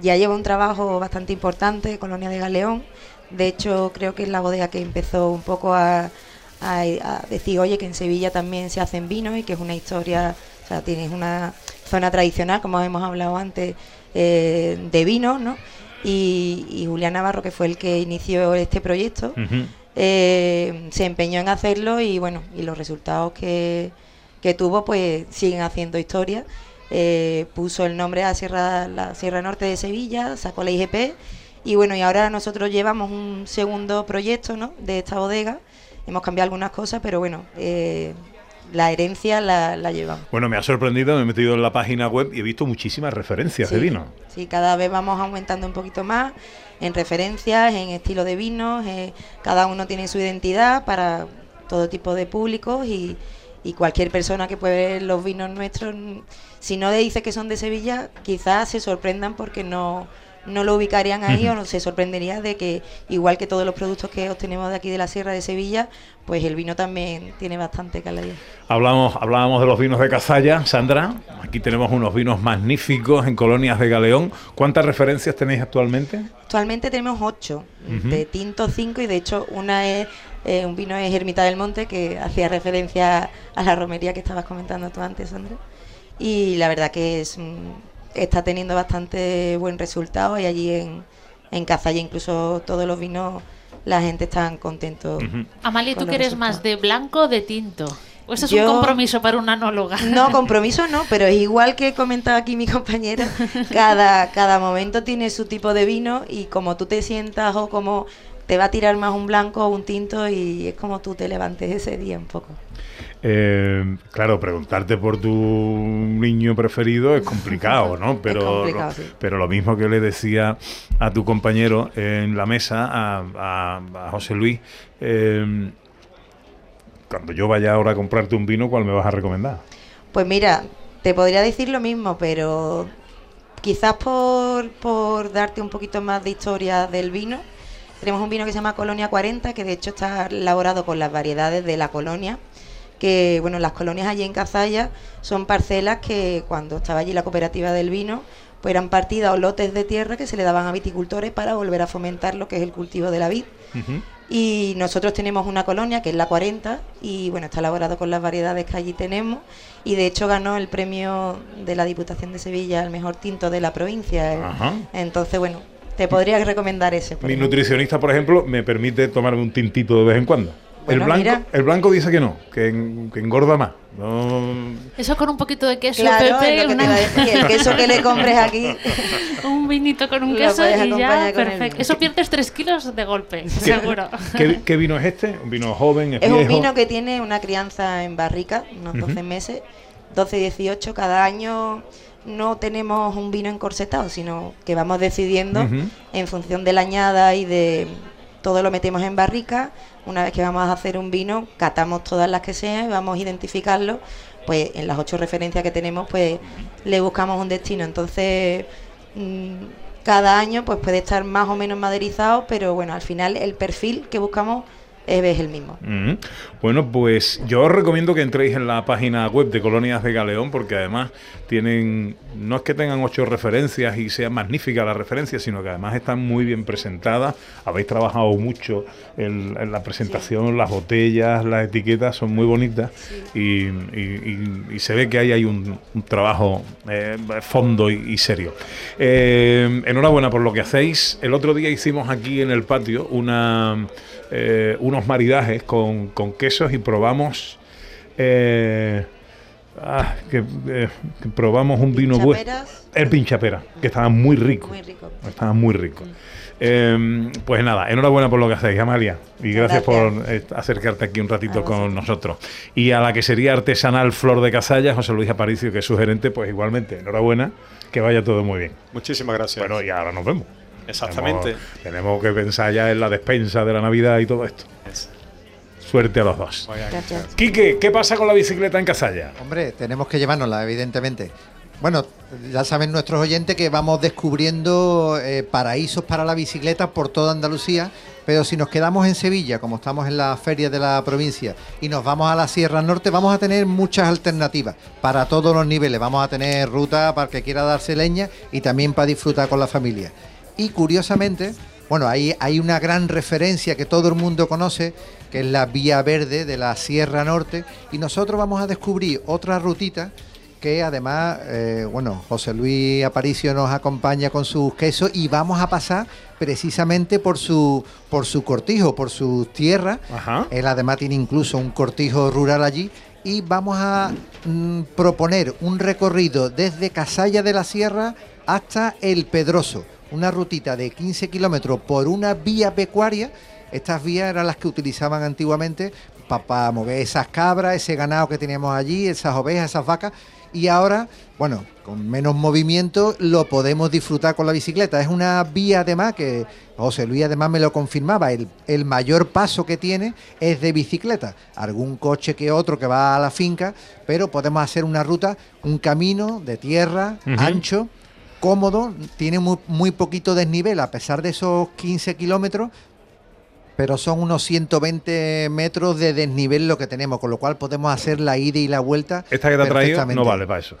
Ya lleva un trabajo bastante importante, Colonia de Galeón. De hecho, creo que es la bodega que empezó un poco a, a- a decir, oye, que en Sevilla también se hacen vinos y que es una historia, o sea, tienes una zona tradicional, como hemos hablado antes, eh, de vinos, ¿no? Y, y Julián Navarro, que fue el que inició este proyecto, eh, se empeñó en hacerlo y bueno, y los resultados que, que tuvo pues siguen haciendo historia. Eh, puso el nombre a Sierra, la Sierra Norte de Sevilla, sacó la IGP y bueno, y ahora nosotros llevamos un segundo proyecto ¿no? de esta bodega. Hemos cambiado algunas cosas, pero bueno, eh, la herencia la, la llevamos. Bueno, me ha sorprendido, me he metido en la página web y he visto muchísimas referencias de vino. Sí, cada vez vamos aumentando un poquito más en referencias, en estilo de vinos. eh, cada uno tiene su identidad para todo tipo de públicos y, y cualquier persona que puede ver los vinos nuestros, si no le dice que son de Sevilla, quizás se sorprendan porque no, no lo ubicarían ahí Ujú. o no se sorprendería de que, igual que todos los productos que obtenemos de aquí de la Sierra de Sevilla, pues el vino también tiene bastante calidad. Hablamos, hablábamos de los vinos de Cazalla, Sandra. Aquí tenemos unos vinos magníficos en colonias de Galeón. ¿Cuántas referencias tenéis actualmente? Actualmente tenemos ocho, de tinto cinco y de hecho una es eh, un vino es Ermita del Monte que hacía referencia a la romería que estabas comentando tú antes, Sandra. Y la verdad que es mm, está teniendo bastante buen resultado y allí en, en Cazalla incluso todos los vinos la gente está contento. Amalia, ¿tú quieres resultados. más de blanco o de tinto? ¿O eso es Yo- un compromiso para una anóloga? No, compromiso no, pero es igual que comentaba aquí mi compañera, cada, cada momento tiene su tipo de vino y como tú te sientas o como te va a tirar más un blanco o un tinto y es como tú te levantes ese día un poco. Eh, claro, preguntarte por tu niño preferido es complicado, ¿no? Pero, complicado, lo, sí. pero lo mismo que le decía a tu compañero en la mesa, a, a- a José Luis, eh, cuando yo vaya ahora a comprarte un vino, ¿cuál me vas a recomendar? Pues mira, te podría decir lo mismo, pero quizás por, por darte un poquito más de historia del vino, tenemos un vino que se llama Colonia 40, que de hecho está elaborado con las variedades de la colonia, que bueno, las colonias allí en Cazalla son parcelas que cuando estaba allí la cooperativa del vino, pues eran partidas o lotes de tierra que se le daban a viticultores para volver a fomentar lo que es el cultivo de la vid. Y nosotros tenemos una colonia que es la 40 y bueno, está elaborado con las variedades que allí tenemos y de hecho ganó el premio de la Diputación de Sevilla al mejor tinto de la provincia. Ajá. Entonces, bueno, te podría recomendar ese. Mi ejemplo. nutricionista, por ejemplo, me permite tomarme un tintito de vez en cuando. Bueno, el, blanco, mira. el blanco dice que no, que, en- que engorda más. No, Eso con un poquito de queso, Claro, Pepe, es lo que te una- a decir, el queso que le compres aquí. un vinito con un Lo queso y ya, el perfecto. vino. Eso pierdes tres kilos de golpe, seguro. ¿Qué, qué vino es este? ¿Un vino joven? ¿Es, Es un viejo? vino que tiene una crianza en barrica, unos Ujú. 12 meses, 12-18. Cada año no tenemos un vino encorsetado, sino que vamos decidiendo Ujú. en función de la añada y de todo lo metemos en barrica. Una vez que vamos a hacer un vino, catamos todas las que sean y vamos a identificarlo. Pues en las ocho referencias que tenemos, pues le buscamos un destino. Entonces, mm, cada año pues puede estar más o menos maderizado, pero bueno, al final el perfil que buscamos es, el mismo. Mm. Bueno, pues yo os recomiendo que entréis en la página web de Colonias de Galeón, porque además tienen, no es que tengan ocho referencias y sea magnífica la referencia, sino que además están muy bien presentadas. Habéis trabajado mucho en, en la presentación, las botellas, las etiquetas son muy bonitas y, y- y- y se ve que ahí hay un, un trabajo eh, fondo y, y serio. Eh, enhorabuena por lo que hacéis. El otro día hicimos aquí en el patio una, eh, unos maridajes con, con quesos y probamos. eh, ah, que, eh, que probamos un vino bueno. El pinchapera, que estaba muy rico. Muy rico. Estaba muy rico. Eh, pues nada, enhorabuena por lo que hacéis, Amalia. Y gracias, por eh, acercarte aquí un ratito con nosotros. Y a la que sería artesanal Flor de Cazalla, José Luis Aparicio, que es su gerente, pues igualmente, enhorabuena, que vaya todo muy bien. Muchísimas gracias. Bueno, y ahora nos vemos. Exactamente. Tenemos, tenemos que pensar ya en la despensa de la Navidad y todo esto. Suerte a los dos. Gracias. Quique, ¿qué pasa con la bicicleta en Cazalla? Hombre, tenemos que llevárnosla, evidentemente. Bueno, ya saben nuestros oyentes que vamos descubriendo eh, paraísos para la bicicleta por toda Andalucía, pero si nos quedamos en Sevilla, como estamos en la feria de la provincia, y nos vamos a la Sierra Norte, vamos a tener muchas alternativas para todos los niveles. Vamos a tener ruta para el que quiera darse leña y también para disfrutar con la familia. Y curiosamente, bueno, hay, hay una gran referencia que todo el mundo conoce, que es la Vía Verde de la Sierra Norte, y nosotros vamos a descubrir otra rutita que además, eh, bueno, José Luis Aparicio nos acompaña con sus quesos y vamos a pasar precisamente por su, por su cortijo, por sus tierras. Él además tiene incluso un cortijo rural allí y vamos a mm, proponer un recorrido desde Casalla de la Sierra hasta El Pedroso, una rutita de 15 kilómetros por una vía pecuaria. Estas vías eran las que utilizaban antiguamente para mover esas cabras, ese ganado que teníamos allí, esas ovejas, esas vacas. Y ahora, bueno, con menos movimiento lo podemos disfrutar con la bicicleta. Es una vía además que José Luis además me lo confirmaba, el, el mayor paso que tiene es de bicicleta. Algún coche que otro que va a la finca, pero podemos hacer una ruta, un camino de tierra ancho, cómodo, tiene muy, muy poquito desnivel a pesar de esos 15 kilómetros, pero son unos 120 metros de desnivel lo que tenemos, con lo cual podemos hacer la ida y la vuelta. Esta que te ha traído no vale para eso.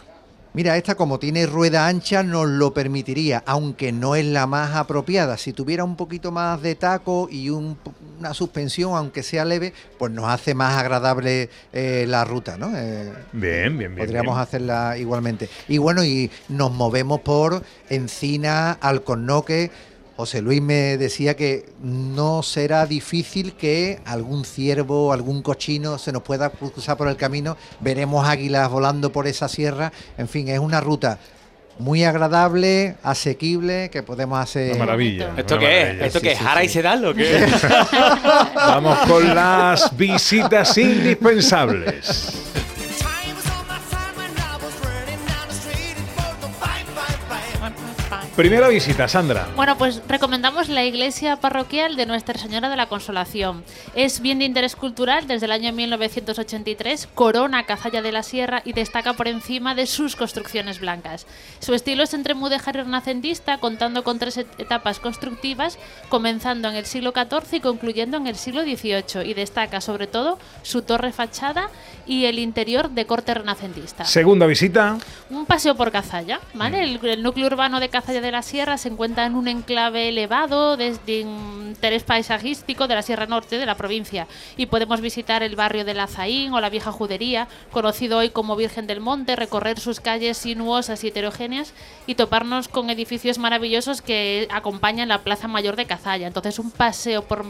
Mira, esta como tiene rueda ancha nos lo permitiría, aunque no es la más apropiada. Si tuviera un poquito más de taco y un- una suspensión, aunque sea leve, pues nos hace más agradable eh, la ruta, ¿no? Eh, Bien, bien, bien. Podríamos bien. hacerla igualmente. Y bueno, y nos movemos por Encina, Alcornoque. José Luis me decía que no será difícil que algún ciervo, algún cochino se nos pueda cruzar por el camino. Veremos águilas volando por esa sierra. En fin, es una ruta muy agradable, asequible, que podemos hacer. Una maravilla. ¿Esto una qué maravilla. es? ¿Esto Sí, qué es? sí, ¿Jara y. Sedal o qué? Vamos con las visitas indispensables. Primera visita, Sandra. Bueno, pues recomendamos la iglesia parroquial de Nuestra Señora de la Consolación. Es bien de interés cultural desde el año 1983, corona Cazalla de la Sierra y destaca por encima de sus construcciones blancas. Su estilo es entre mudéjar y renacentista, contando con tres et- etapas constructivas, comenzando en el siglo XIV y concluyendo en el siglo XVIII, y destaca sobre todo su torre fachada y el interior de corte renacentista. Segunda visita. Un paseo por Cazalla, ¿vale? El, el núcleo urbano de Cazalla de la Sierra se encuentra en un enclave elevado de, de interés paisajístico de la Sierra Norte de la provincia y podemos visitar el barrio de La Zaín o la Vieja Judería, conocido hoy como Virgen del Monte, recorrer sus calles sinuosas y heterogéneas y toparnos con edificios maravillosos que acompañan la Plaza Mayor de Cazalla. Entonces un paseo por,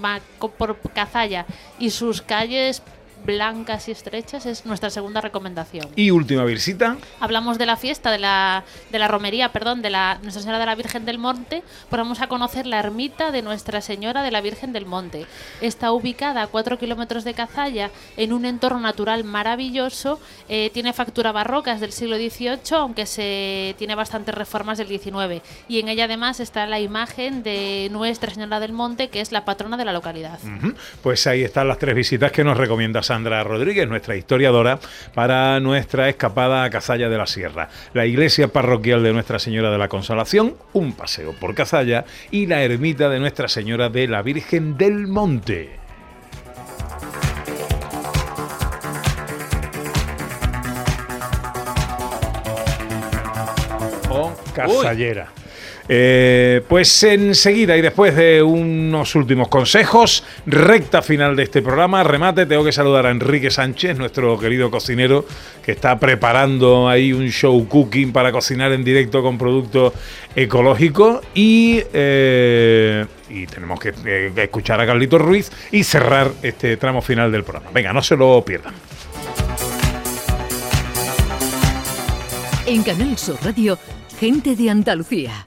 por Cazalla y sus calles blancas y estrechas es nuestra segunda recomendación. Y última visita. Hablamos de la fiesta, de la, de la romería, perdón, de la Nuestra Señora de la Virgen del Monte, pues vamos a conocer la ermita de Nuestra Señora de la Virgen del Monte. Está ubicada a 4 kilómetros de Cazalla, en un entorno natural maravilloso, eh, tiene factura barroca, es del siglo XVIII, aunque se tiene bastantes reformas del XIX. Y en ella además está la imagen de Nuestra Señora del Monte, que es la patrona de la localidad. Pues ahí están las tres visitas que nos recomienda Sandra Rodríguez, nuestra historiadora, para nuestra escapada a Cazalla de la Sierra. La iglesia parroquial de Nuestra Señora de la Consolación, un paseo por Cazalla y la ermita de Nuestra Señora de la Virgen del Monte. O Cazallera. Eh, pues enseguida y después de unos últimos consejos, recta final de este programa, remate, tengo que saludar a Enrique Sánchez, nuestro querido cocinero, que está preparando ahí un show cooking para cocinar en directo con productos ecológicos y, eh, y tenemos que, eh, escuchar a Carlitos Ruiz y cerrar este tramo final del programa. Venga, no se lo pierdan. En Canal Sur Radio, Gente de Andalucía,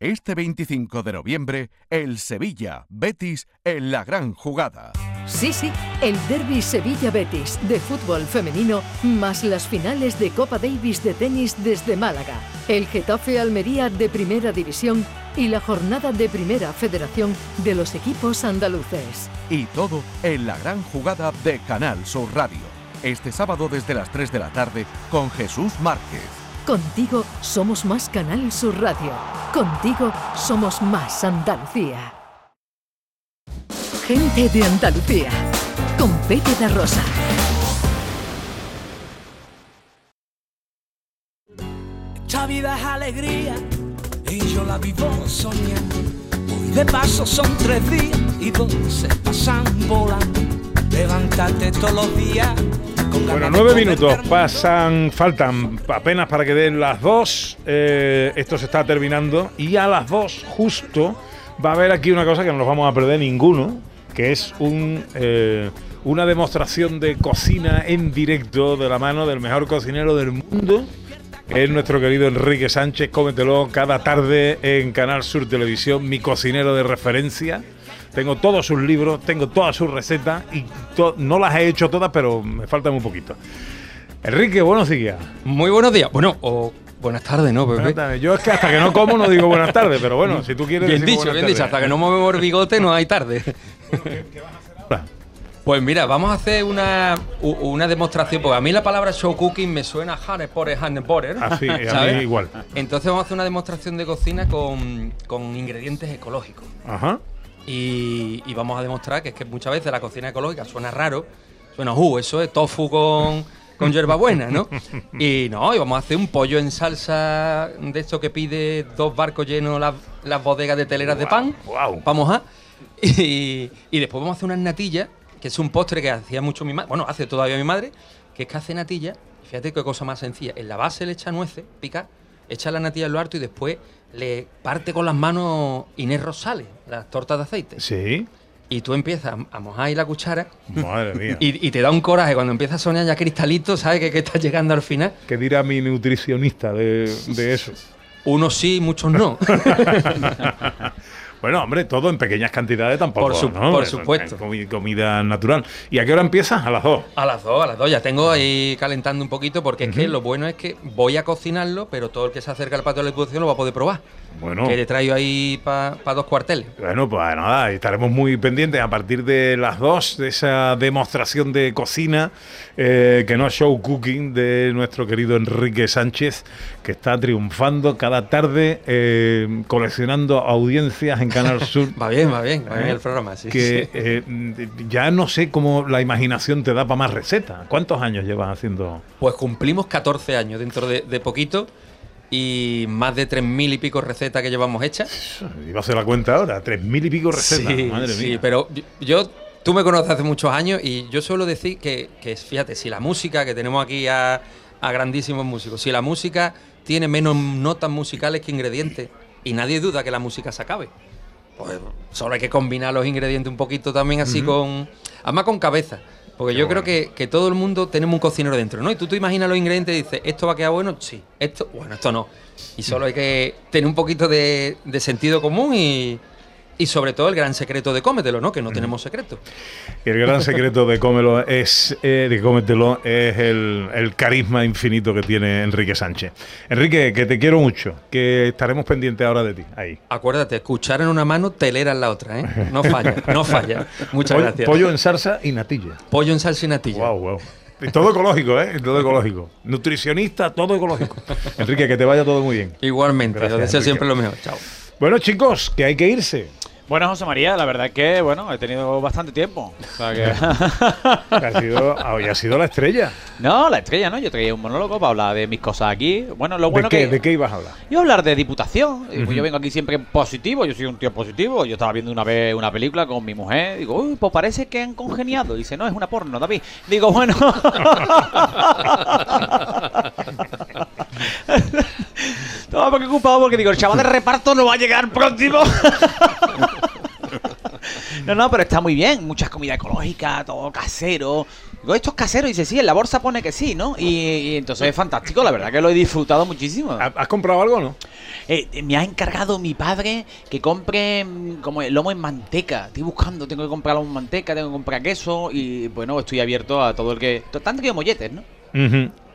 Este 25 de noviembre, el Sevilla Betis en la gran jugada. Sí, sí, el derby Sevilla-Betis de fútbol femenino, más las finales de Copa Davis de tenis desde Málaga, el Getafe-Almería de Primera División y la jornada de Primera Federación de los equipos andaluces. Y todo en la gran jugada de Canal Sur Radio. Este sábado desde las 3 de la tarde con Jesús Márquez. Contigo somos más Canal Sur Radio. Contigo somos más Andalucía. Gente de Andalucía, con Pepe da Rosa. Esta vida es alegría y yo la vivo soñando. Hoy de paso son tres días y dos se pasan volando. Levantarte todos los días. Bueno, nueve minutos pasan, faltan apenas para que den las dos. Eh, esto se está terminando y a las dos justo va a haber aquí una cosa que no nos vamos a perder ninguno, que es un eh, una demostración de cocina en directo de la mano del mejor cocinero del mundo. que Es nuestro querido Enrique Sánchez, cómetelo cada tarde en Canal Sur Televisión, mi cocinero de referencia. Tengo todos sus libros, tengo todas sus recetas y to- no las he hecho todas, pero me faltan un poquito. Enrique, buenos días. Muy buenos días. Bueno, o buenas tardes, ¿no, Pepe? Buenas tardes. Yo es que hasta que no como no digo buenas tardes, pero bueno, si tú quieres Bien dicho, bien dicho. Hasta que no movemos el bigote no hay tarde. ahora? Pues mira, vamos a hacer una, una demostración, porque a mí la palabra show cooking me suena a Potter, Harry Potter. Ah, a igual. Entonces vamos a hacer una demostración de cocina con, con ingredientes ecológicos. Ajá. Y, y vamos a demostrar que es que muchas veces la cocina ecológica suena raro, suena, uh, eso es tofu con, con hierbabuena, ¿no? Y no, y vamos a hacer un pollo en salsa de esto que pide dos barcos llenos las, las bodegas de teleras de pan. Vamos a. Y, y después vamos a hacer unas natillas, que es un postre que hacía mucho mi madre, bueno, hace todavía mi madre, que es que hace natilla. Fíjate qué cosa más sencilla. En la base le echa nueces, pica, echa la natilla en lo harto y después le parte con las manos Inés Rosales, las tortas de aceite. Sí. Y tú empiezas a mojar ahí la cuchara. Madre mía. Y, y te da un coraje cuando empieza a soñar ya cristalito, ¿sabes? Que, que está llegando al final. ¿Qué dirá mi nutricionista de, de eso? Unos sí, muchos no. Bueno, hombre, todo en pequeñas cantidades tampoco, Por su- ¿no? por Es- supuesto. es comi- comida natural. ¿Y a qué hora empiezas? A las dos. A las dos, a las dos. Ya tengo ahí calentando un poquito porque es que lo bueno es que voy a cocinarlo, pero todo el que se acerca al patio de la Diputación lo va a poder probar. Bueno. Que le traigo ahí para dos cuarteles. Bueno, pues nada, estaremos muy pendientes a partir de las dos de esa demostración de cocina, eh, que no es show cooking, de nuestro querido Enrique Sánchez, que está triunfando cada tarde, eh, coleccionando audiencias en Canal Sur. Va bien, va bien, va bien ¿Eh? el programa, sí. que eh, ya no sé cómo la imaginación te da para más recetas. ¿Cuántos años llevas haciendo? Pues cumplimos 14 años dentro de, de poquito y más de 3.000 y pico recetas que llevamos hechas. Iba a hacer la cuenta ahora, tres mil y pico recetas, Sí, madre sí, mía. pero yo- yo, tú me conoces hace muchos años y yo suelo decir que, que, fíjate, si la música, que tenemos aquí a, a grandísimos músicos, si la música tiene menos notas musicales que ingredientes y nadie duda que la música se acabe, pues solo hay que combinar los ingredientes un poquito también así con... Además con cabeza. Porque Qué yo creo que, que todo el mundo tenemos un cocinero dentro, ¿no? Y tú te imaginas los ingredientes y dices, ¿esto va a quedar bueno? Sí. Esto, bueno, esto no. Y solo hay que tener un poquito de, de sentido común y, y sobre todo el gran secreto de cómetelo, ¿no? Que no tenemos secreto. El gran secreto de cómelo es eh, de cómetelo es el, el carisma infinito que tiene Enrique Sánchez. Enrique, que te quiero mucho, que estaremos pendientes ahora de ti. Ahí. Acuérdate, escuchar en una mano, telera en la otra, ¿eh? No falla, no falla. Muchas Pollo- gracias. Pollo en salsa y natilla. Pollo en salsa y natilla. Wow, wow. Todo ecológico, ¿eh? Todo ecológico. Nutricionista, todo ecológico. Enrique, que te vaya todo muy bien. Igualmente, Gracias, os deseo Enrique. siempre lo mejor. Chao. Bueno, chicos, que hay que irse. Bueno, José María, la verdad es que, bueno, he tenido bastante tiempo. O sea que- Ha sido, hoy ha sido la estrella. no, la estrella, ¿no? Yo traía un monólogo para hablar de mis cosas aquí. Bueno, lo bueno ¿De, qué, que... ¿De qué ibas a hablar? Yo hablar de diputación. pues. Yo vengo aquí siempre positivo, yo soy un tío positivo. Yo estaba viendo una vez una película con mi mujer. Digo, uy, pues parece que han congeniado. Dice, no, es una porno, David. Digo, bueno. Estaba preocupado porque digo, el chaval de reparto no va a llegar próximo. No, no, pero está muy bien. Muchas comida ecológica, todo casero. Digo, esto es casero. Y dice, sí, en la bolsa pone que sí, ¿no? Y, y entonces es fantástico. La verdad que lo he disfrutado muchísimo. ¿Has comprado algo o no? Eh, eh, me ha encargado mi padre que compre mm, como el lomo en manteca. Estoy buscando, tengo que comprar lomo en manteca, tengo que comprar queso. Y bueno, estoy abierto a todo el que. Tanto que molletes, ¿no?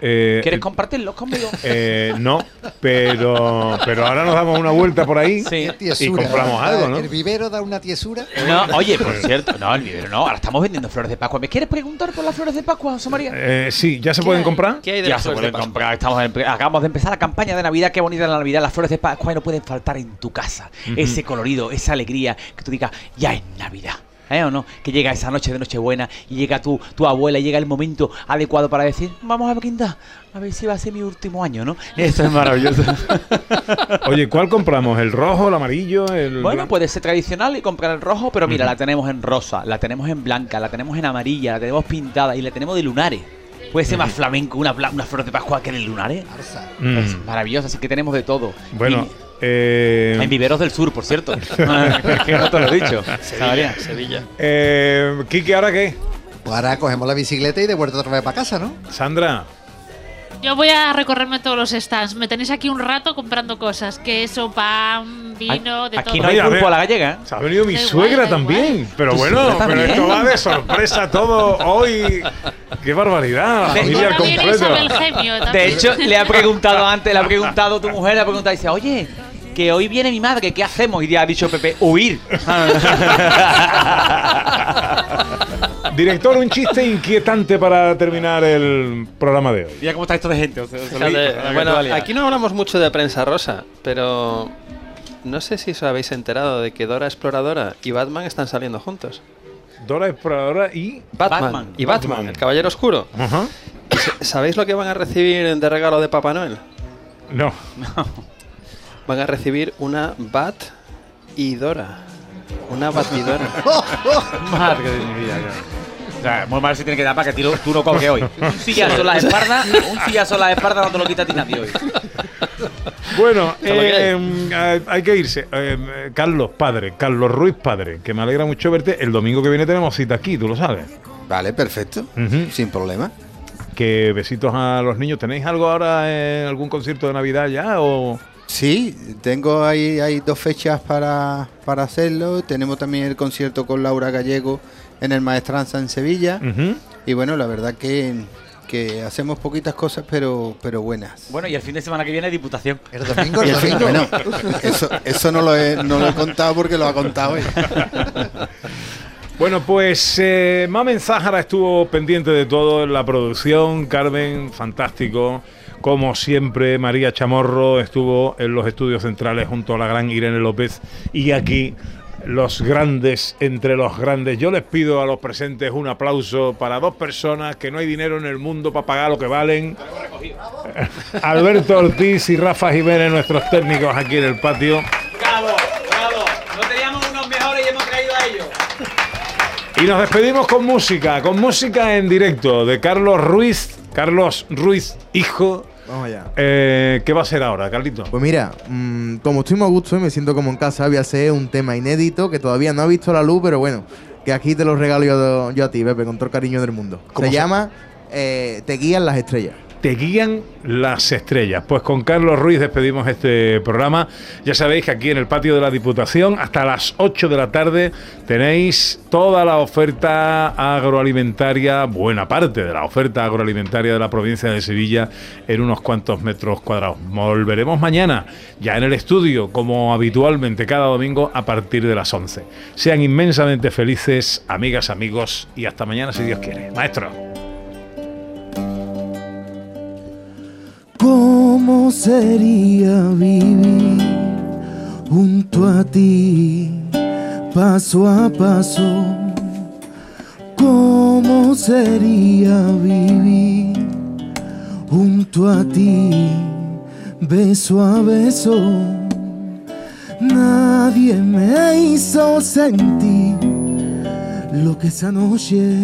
Eh, ¿Quieres compartirlos conmigo? eh, no, pero, pero ahora nos damos una vuelta por ahí Sí. y compramos algo, ¿no? El vivero da una tiesura. No, oye, por cierto, no, el vivero no. Ahora estamos vendiendo flores de Pascua. ¿Me quieres preguntar por las flores de Pascua, José María? Eh, sí, ¿ya se pueden comprar? ya se pueden comprar. Estamos en- acabamos de empezar la campaña de Navidad. Qué bonita la Navidad. Las flores de Pascua no pueden faltar en tu casa. Ese colorido, esa alegría, que tú digas, ya es Navidad. ¿Eh o no? Que llega esa noche de Nochebuena y llega tu, tu abuela y llega el momento adecuado para decir, vamos a brindar, a ver si va a ser mi último año, ¿no? Esto es maravilloso. Oye, ¿cuál compramos? ¿El rojo, el amarillo? El Bueno, blan- puede ser tradicional y comprar el rojo, pero mira, Ujú. la tenemos en rosa, la tenemos en blanca, la tenemos en amarilla, la tenemos pintada y la tenemos de lunares. Puede ser más flamenco una, una flor de Pascua que de lunares. Mm. Es maravilloso, así que tenemos de todo. Bueno, Y- eh, en Viveros del Sur, por cierto. que no te lo he dicho. Sevilla, Sevilla. eh, Quique, ¿ahora qué? Pues ahora cogemos la bicicleta y de vuelta otra vez para casa, ¿no? Sandra, Yo voy a recorrerme todos los stands. Me tenéis aquí un rato comprando cosas. Queso, pan, vino, de todo. Oye, ver, gallega. Se ha venido mi Da suegra también. Pero bueno, pero también. esto va de sorpresa todo hoy. ¡Qué barbaridad! La De- completo. Isabel Gemio. De hecho, le ha preguntado antes, le ha preguntado tu mujer, le ha preguntado, dice, oye, que hoy viene mi madre, ¿qué hacemos? Y ya ha dicho Pepe, huir. Director, un chiste inquietante para terminar el programa de hoy. Mira cómo está esto de gente. o sea, Fíjate, bueno, aquí no hablamos mucho de prensa rosa, pero no sé si os habéis enterado de que Dora Exploradora y Batman están saliendo juntos. Dora Exploradora y Batman, Batman. y Batman, Batman. el Caballero Oscuro. ¿Y sa- ¿Sabéis lo que van a recibir de regalo de Papá Noel? No. Van a recibir una Bat y Dora. Una batidora. Madre de mi vida, ya. O sea, muy mal se tiene que dar para que tiro- tú no coges hoy. Un sillazo en la espalda, un sillazo en la espalda no te lo quita a ti nadie hoy. Bueno, que eh, eh, hay que irse. Eh, eh, Carlos, padre, Carlos Ruiz, padre, que me alegra mucho verte. El domingo que viene tenemos cita aquí, tú lo sabes. Vale, perfecto. Sin problema. Que besitos a los niños. ¿Tenéis algo ahora en algún concierto de Navidad ya o...? Sí, tengo ahí hay dos fechas para, para hacerlo. Tenemos también el concierto con Laura Gallego en el Maestranza en Sevilla. Y bueno, la verdad que, que hacemos poquitas cosas, pero, pero buenas. Bueno, y el fin de semana que viene, Diputación. El domingo, Y el fin- bueno, eso, eso no, lo he, no lo he contado porque lo ha contado él. Bueno, pues eh, Mamen Zájara estuvo pendiente de todo en la producción. Carmen, fantástico. Como siempre, María Chamorro estuvo en los estudios centrales junto a la gran Irene López. Y aquí, los grandes entre los grandes. Yo les pido a los presentes un aplauso para dos personas que no hay dinero en el mundo para pagar lo que valen. Alberto Ortiz y Rafa Jiménez, nuestros técnicos aquí en el patio. Bravo, bravo. No teníamos unos mejores y hemos traído a ellos. Y nos despedimos con música, con música en directo de Carlos Ruiz, Carlos Ruiz, hijo. Vamos allá. Eh, ¿Qué va a ser ahora, Carlito? Pues mira, mm, como estoy muy a gusto y me siento como en casa, voy a hacer un tema inédito que todavía no ha visto la luz, pero bueno, que aquí te lo regalo yo, yo a ti, Pepe, con todo el cariño del mundo. ¿Cómo Se se- llama eh, Te guían las estrellas. Te guían las estrellas. Pues con Carlos Ruiz despedimos este programa. Ya sabéis que aquí en el patio de la Diputación, hasta las 8 de la tarde, tenéis toda la oferta agroalimentaria, buena parte de la oferta agroalimentaria de la provincia de Sevilla, en unos cuantos metros cuadrados. Volveremos mañana, ya en el estudio, como habitualmente cada domingo, a partir de las 11. Sean inmensamente felices, amigas, amigos, y hasta mañana si Dios quiere. Maestro. ¿Cómo sería vivir junto a ti, paso a paso? ¿Cómo sería vivir junto a ti, beso a beso? Nadie me hizo sentir lo que esa noche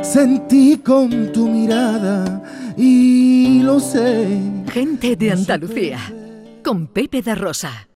sentí con tu mirada y lo sé. Gente de Andalucía, con Pepe da Rosa.